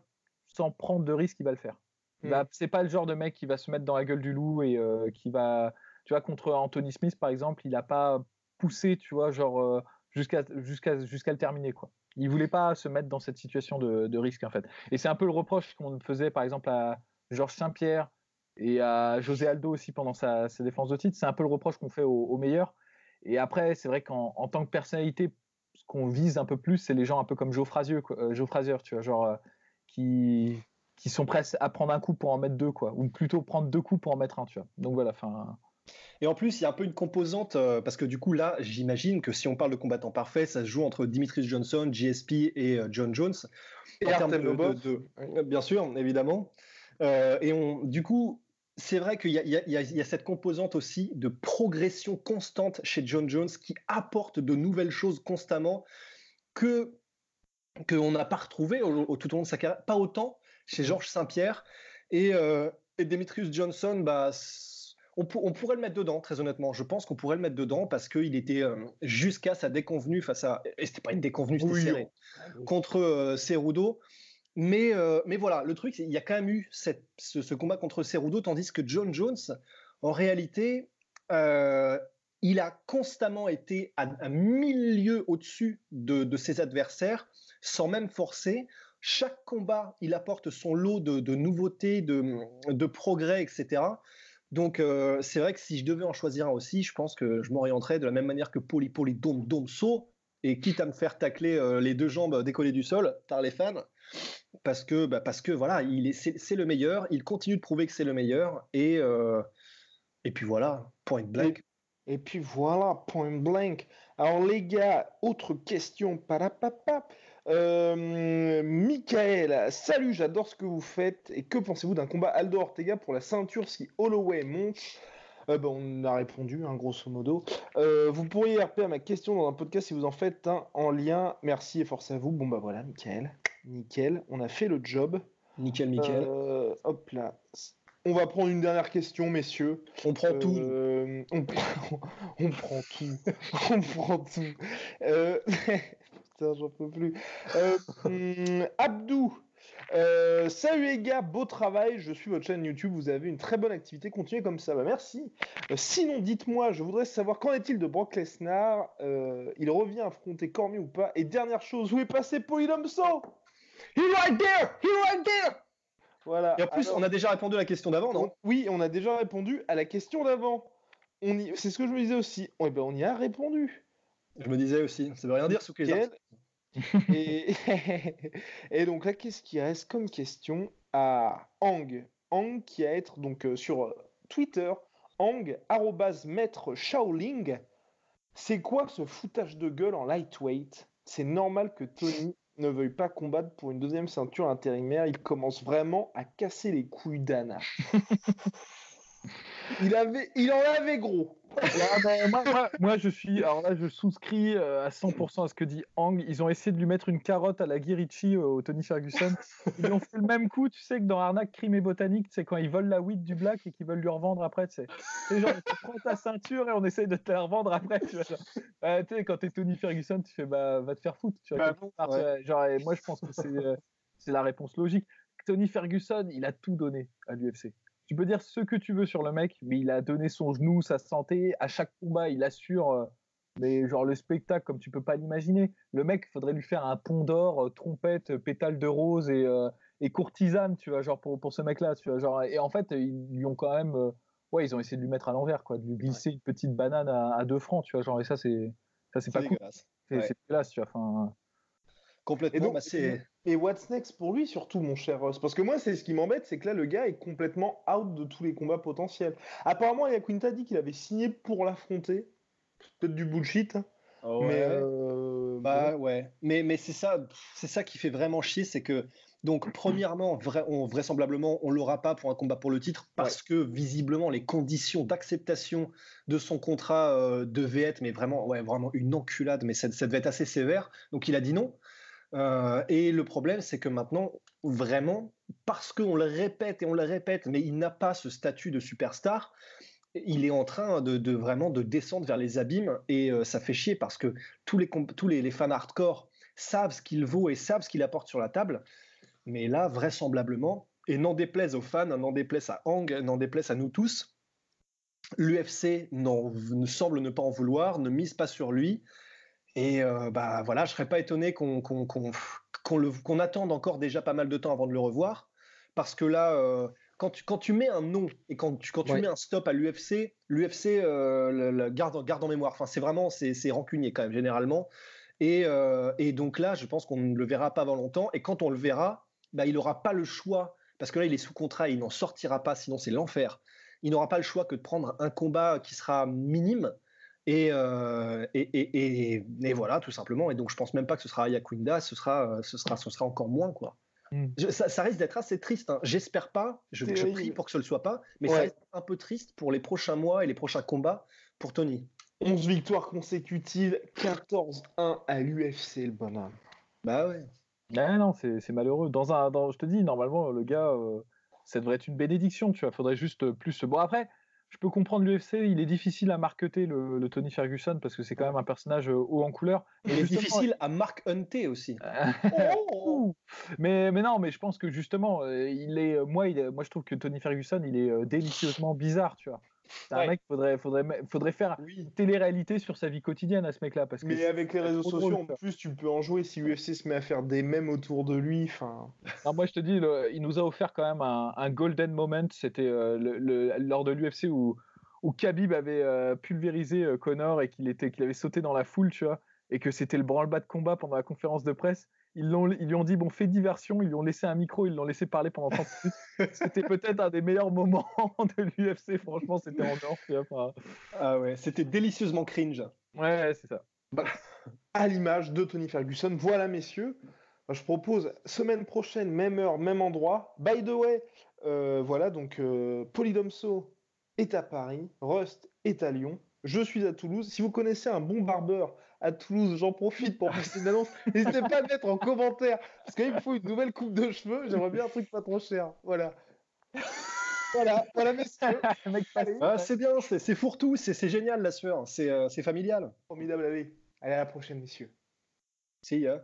Speaker 2: sans prendre de risque, il va le faire. Ce Bah, c'est pas le genre de mec qui va se mettre dans la gueule du loup et euh, qui va, tu vois, contre Anthony Smith par exemple, il a pas poussé, tu vois, genre euh, jusqu'à jusqu'à jusqu'à le terminer quoi. Il voulait pas se mettre dans cette situation de, de risque en fait. Et c'est un peu le reproche qu'on faisait par exemple à Georges Saint-Pierre, et à José Aldo aussi pendant sa, sa défense de titre. C'est un peu le reproche qu'on fait aux, meilleurs. Et après, c'est vrai qu'en tant que personnalité, ce qu'on vise un peu plus, c'est les gens un peu comme Joe Frazier, euh, Joe Frazier tu vois, genre euh, qui qui sont prêts à prendre un coup pour en mettre deux, quoi, ou plutôt prendre deux coups pour en mettre un, tu vois. Donc voilà, enfin.
Speaker 3: Et en plus, il y a un peu une composante, euh, parce que du coup, là, j'imagine que si on parle de combattant parfait, ça se joue entre Dimitris Johnson, GSP et euh, John Jones.
Speaker 1: Et
Speaker 3: En termes de- de- de- Bien sûr, évidemment. Euh, et on, du coup, c'est vrai qu'il y, a- y y cette composante aussi de progression constante chez John Jones qui apporte de nouvelles choses constamment que qu'on n'a pas retrouvé au, au- tout au long de sa carrière, pas autant chez Georges Saint-Pierre et, euh, et Demetrius Johnson. Bah, on, pour- on pourrait le mettre dedans, très honnêtement. Je pense qu'on pourrait le mettre dedans parce qu'il était euh, jusqu'à sa déconvenue face à. Et c'était pas une déconvenue, c'était
Speaker 1: Oui.
Speaker 3: serré contre euh, Cerudo. Mais, euh, mais voilà, le truc, qu'il y a quand même eu ce, combat contre Cerudo, tandis que John Jones, en réalité, euh, il a constamment été à, mille lieues au-dessus de, ses adversaires, sans même forcer. Chaque combat, il apporte son lot de, nouveautés, de, progrès, etc. Donc, euh, c'est vrai que si je devais en choisir un aussi, je pense que je m'orienterais de la même manière que Poli Poli Dom Domso, et quitte à me faire tacler les deux jambes décollées du sol par les fans, parce que, bah, parce que voilà, il est, c'est, c'est le meilleur, il continue de prouver que c'est le meilleur, et, euh, et puis voilà, point blank.
Speaker 1: Et puis voilà, point blank. Alors les gars, autre question. Parapapa. Euh, Michael, salut, j'adore ce que vous faites. Et que pensez-vous d'un combat Aldo Ortega pour la ceinture si Holloway monte? Euh, ben, On a répondu, hein, grosso modo. Euh, vous pourriez RP à ma question dans un podcast si vous en faites un en lien. Merci et force à vous. Bon bah voilà, Michael. Nickel, on a fait le job.
Speaker 3: Nickel, nickel.
Speaker 1: Euh, hop là. On va prendre une dernière question, messieurs.
Speaker 3: On prend tout.
Speaker 1: On, prend, on prend tout. on prend tout. Putain, j'en peux plus. Hum, Abdou. Euh, salut les gars, beau travail. Je suis votre chaîne YouTube. Vous avez une très bonne activité. Continuez comme ça. Bah, merci. Euh, sinon, dites-moi, je voudrais savoir qu'en est-il de Brock Lesnar Euh, Il revient affronter Cormier ou pas Et dernière chose, où est passé Polydomso He right there He right there Voilà.
Speaker 3: Et en plus,
Speaker 1: Alors-
Speaker 3: on a déjà répondu à la question d'avant, non?
Speaker 1: On- oui, on a déjà répondu à la question d'avant. On y... C'est ce que je me disais aussi. Ouais, ben, on y a répondu.
Speaker 3: Je me disais aussi, ça veut rien dire sous les
Speaker 1: Nickel. Et... Et donc là, qu'est-ce qui reste comme question à Ang Ang qui a être donc euh, sur euh, Twitter, Ang arrobase maître Shaoling. C'est quoi ce foutage de gueule en lightweight? C'est normal que Tony ne veuille pas combattre pour une deuxième ceinture intérimaire. Il commence vraiment à casser les couilles d'Anna. il, avait... il en avait gros.
Speaker 2: Ouais, mais moi, moi- moi, je suis. Alors là, je souscris euh, à 100% à ce que dit Hang. Ils ont essayé de lui mettre une carotte à la Guirichi euh, au Tony Ferguson. Ils lui ont fait le même coup, tu sais, que dans Arnaque, Crime et Botanique, c'est quand ils volent la weed du black et qu'ils veulent lui revendre après, tu sais. C'est genre, tu prends ta ceinture et on essaye de te la revendre après, tu vois. genre. Euh, tu sais, quand t'es Tony Ferguson, tu fais, bah, va te faire foutre, tu vois.
Speaker 3: Bah
Speaker 2: part,
Speaker 3: ouais.
Speaker 2: Genre, et moi, je pense que c'est euh, c'est la réponse logique. Tony Ferguson, il a tout donné à l'UFC. Tu peux dire ce que tu veux sur le mec, mais il a donné son genou, sa santé. À chaque combat, il assure euh, mais genre le spectacle comme tu peux pas l'imaginer. Le mec, faudrait lui faire un pont d'or, euh, trompette, euh, pétale de rose et, euh, et courtisane, tu vois, genre pour, pour ce mec-là, tu vois. Genre, et en fait, ils lui ont quand même. euh, ouais, ils ont essayé de lui mettre à l'envers, quoi, de lui glisser une petite banane à, à deux francs, tu vois. Genre, et ça, c'est ça c'est pas cool.
Speaker 3: dégueulasse.
Speaker 2: C'est
Speaker 3: Ouais.
Speaker 2: dégueulasse, tu vois. Enfin,
Speaker 3: Complètement,
Speaker 1: Et donc,
Speaker 3: bah.
Speaker 1: Et what's next pour lui, surtout, mon cher Ross? Parce que moi, c'est ce qui m'embête, c'est que là, le gars est complètement out de tous les combats potentiels. Apparemment, Yaquinta a dit qu'il avait signé pour l'affronter. Peut-être du bullshit. hein. Mais euh,
Speaker 3: Bah ouais, mais, mais c'est ça, c'est ça qui fait vraiment chier, c'est que donc premièrement, vrai- on, vraisemblablement, on l'aura pas pour un combat pour le titre parce que visiblement les conditions d'acceptation de son contrat euh, devaient être, mais vraiment, ouais, vraiment une enculade, mais ça, ça devait être assez sévère. Donc il a dit non. Euh, et le problème, c'est que maintenant, vraiment, parce qu'on le répète et on le répète, mais il n'a pas ce statut de superstar, il est en train de, vraiment de descendre vers les abîmes et euh, ça fait chier parce que tous les, les, fans hardcore savent ce qu'il vaut et savent ce qu'il apporte sur la table. Mais là, vraisemblablement, et n'en déplaise aux fans, n'en déplaise à Hang, n'en déplaise à nous tous, l'UFC ne semble ne pas en vouloir, ne mise pas sur lui. Et euh, bah voilà, je serais pas étonné qu'on qu'on qu'on- qu'on attende encore déjà pas mal de temps avant de le revoir, parce que là, euh, quand, tu, quand tu mets un nom et quand tu, quand tu
Speaker 1: Ouais.
Speaker 3: mets un stop à l'UFC, l'UFC euh, le- le garde, garde en mémoire. Enfin, c'est vraiment c'est rancunier quand même généralement. Et, euh, et donc là, je pense qu'on ne le verra pas avant longtemps. Et quand on le verra, bah, il n'aura pas le choix, parce que là, il est sous contrat, il n'en sortira pas, sinon c'est l'enfer. il n'aura pas le choix que de prendre un combat qui sera minime. Et, et, et, voilà, tout simplement. Et donc, je pense même pas que ce sera Ayakuinda, ce sera, ce sera, ce sera encore moins, quoi. Hmm. ça, risque d'être assez triste. Hein. J'espère pas, je, prie pour que ce ne le soit pas, mais ça reste un peu triste pour les prochains mois et les prochains combats pour Tony.
Speaker 1: 11 victoires consécutives, 14-1 à l'UFC, le bonhomme.
Speaker 3: Bah ouais.
Speaker 2: Ah non, c'est malheureux. Dans un, dans, je te dis, normalement, le gars, euh, ça devrait être une bénédiction, tu vois. Faudrait juste plus. Bon, après, je peux comprendre l'UFC, il est difficile à marketer le, Tony Ferguson parce que c'est quand même un personnage euh, haut en couleur.
Speaker 3: Il est difficile à mark hunter aussi.
Speaker 2: oh mais, mais non, mais je pense que justement, euh, il est, moi, il moi je trouve que Tony Ferguson, il est délicieusement bizarre, tu vois. C'est un mec, faudrait, faudrait, faudrait faire une télé-réalité sur sa vie quotidienne à ce mec-là. Parce que
Speaker 1: Mais avec les réseaux sociaux, en plus, tu peux en jouer si UFC se met à faire des mèmes autour de lui. Fin...
Speaker 2: moi, je te dis, il nous a offert quand même un, golden moment. C'était euh, le, lors de l'UFC où, où Khabib avait euh, pulvérisé euh, Connor et qu'il qu'il avait sauté dans la foule, tu vois, et que c'était le branle-bas de combat pendant la conférence de presse ils, ils, lui ont dit bon fais diversion, ils lui ont laissé un micro, ils l'ont laissé parler pendant 30 minutes. c'était peut-être un des meilleurs moments de l'UFC, franchement, c'était en
Speaker 3: Ah ouais, c'était délicieusement cringe.
Speaker 2: Ouais, c'est ça.
Speaker 1: Bah, à l'image de Tony Ferguson, voilà messieurs, je propose semaine prochaine, même heure, même endroit. By the way, euh, voilà donc euh, Polydomso est à Paris, Rust est à Lyon, je suis à Toulouse. Si vous connaissez un bon barbeur à Toulouse. J'en profite pour passer une annonce. N'hésitez pas à mettre en commentaire. Parce qu'il me faut une nouvelle coupe de cheveux. J'aimerais bien un truc pas trop cher. Voilà. Voilà, voilà messieurs.
Speaker 3: ah, c'est bien, c'est fourre-tout, c'est génial la sueur, euh, c'est familial.
Speaker 1: Formidable, allez. Allez à la prochaine, messieurs.
Speaker 3: See ya.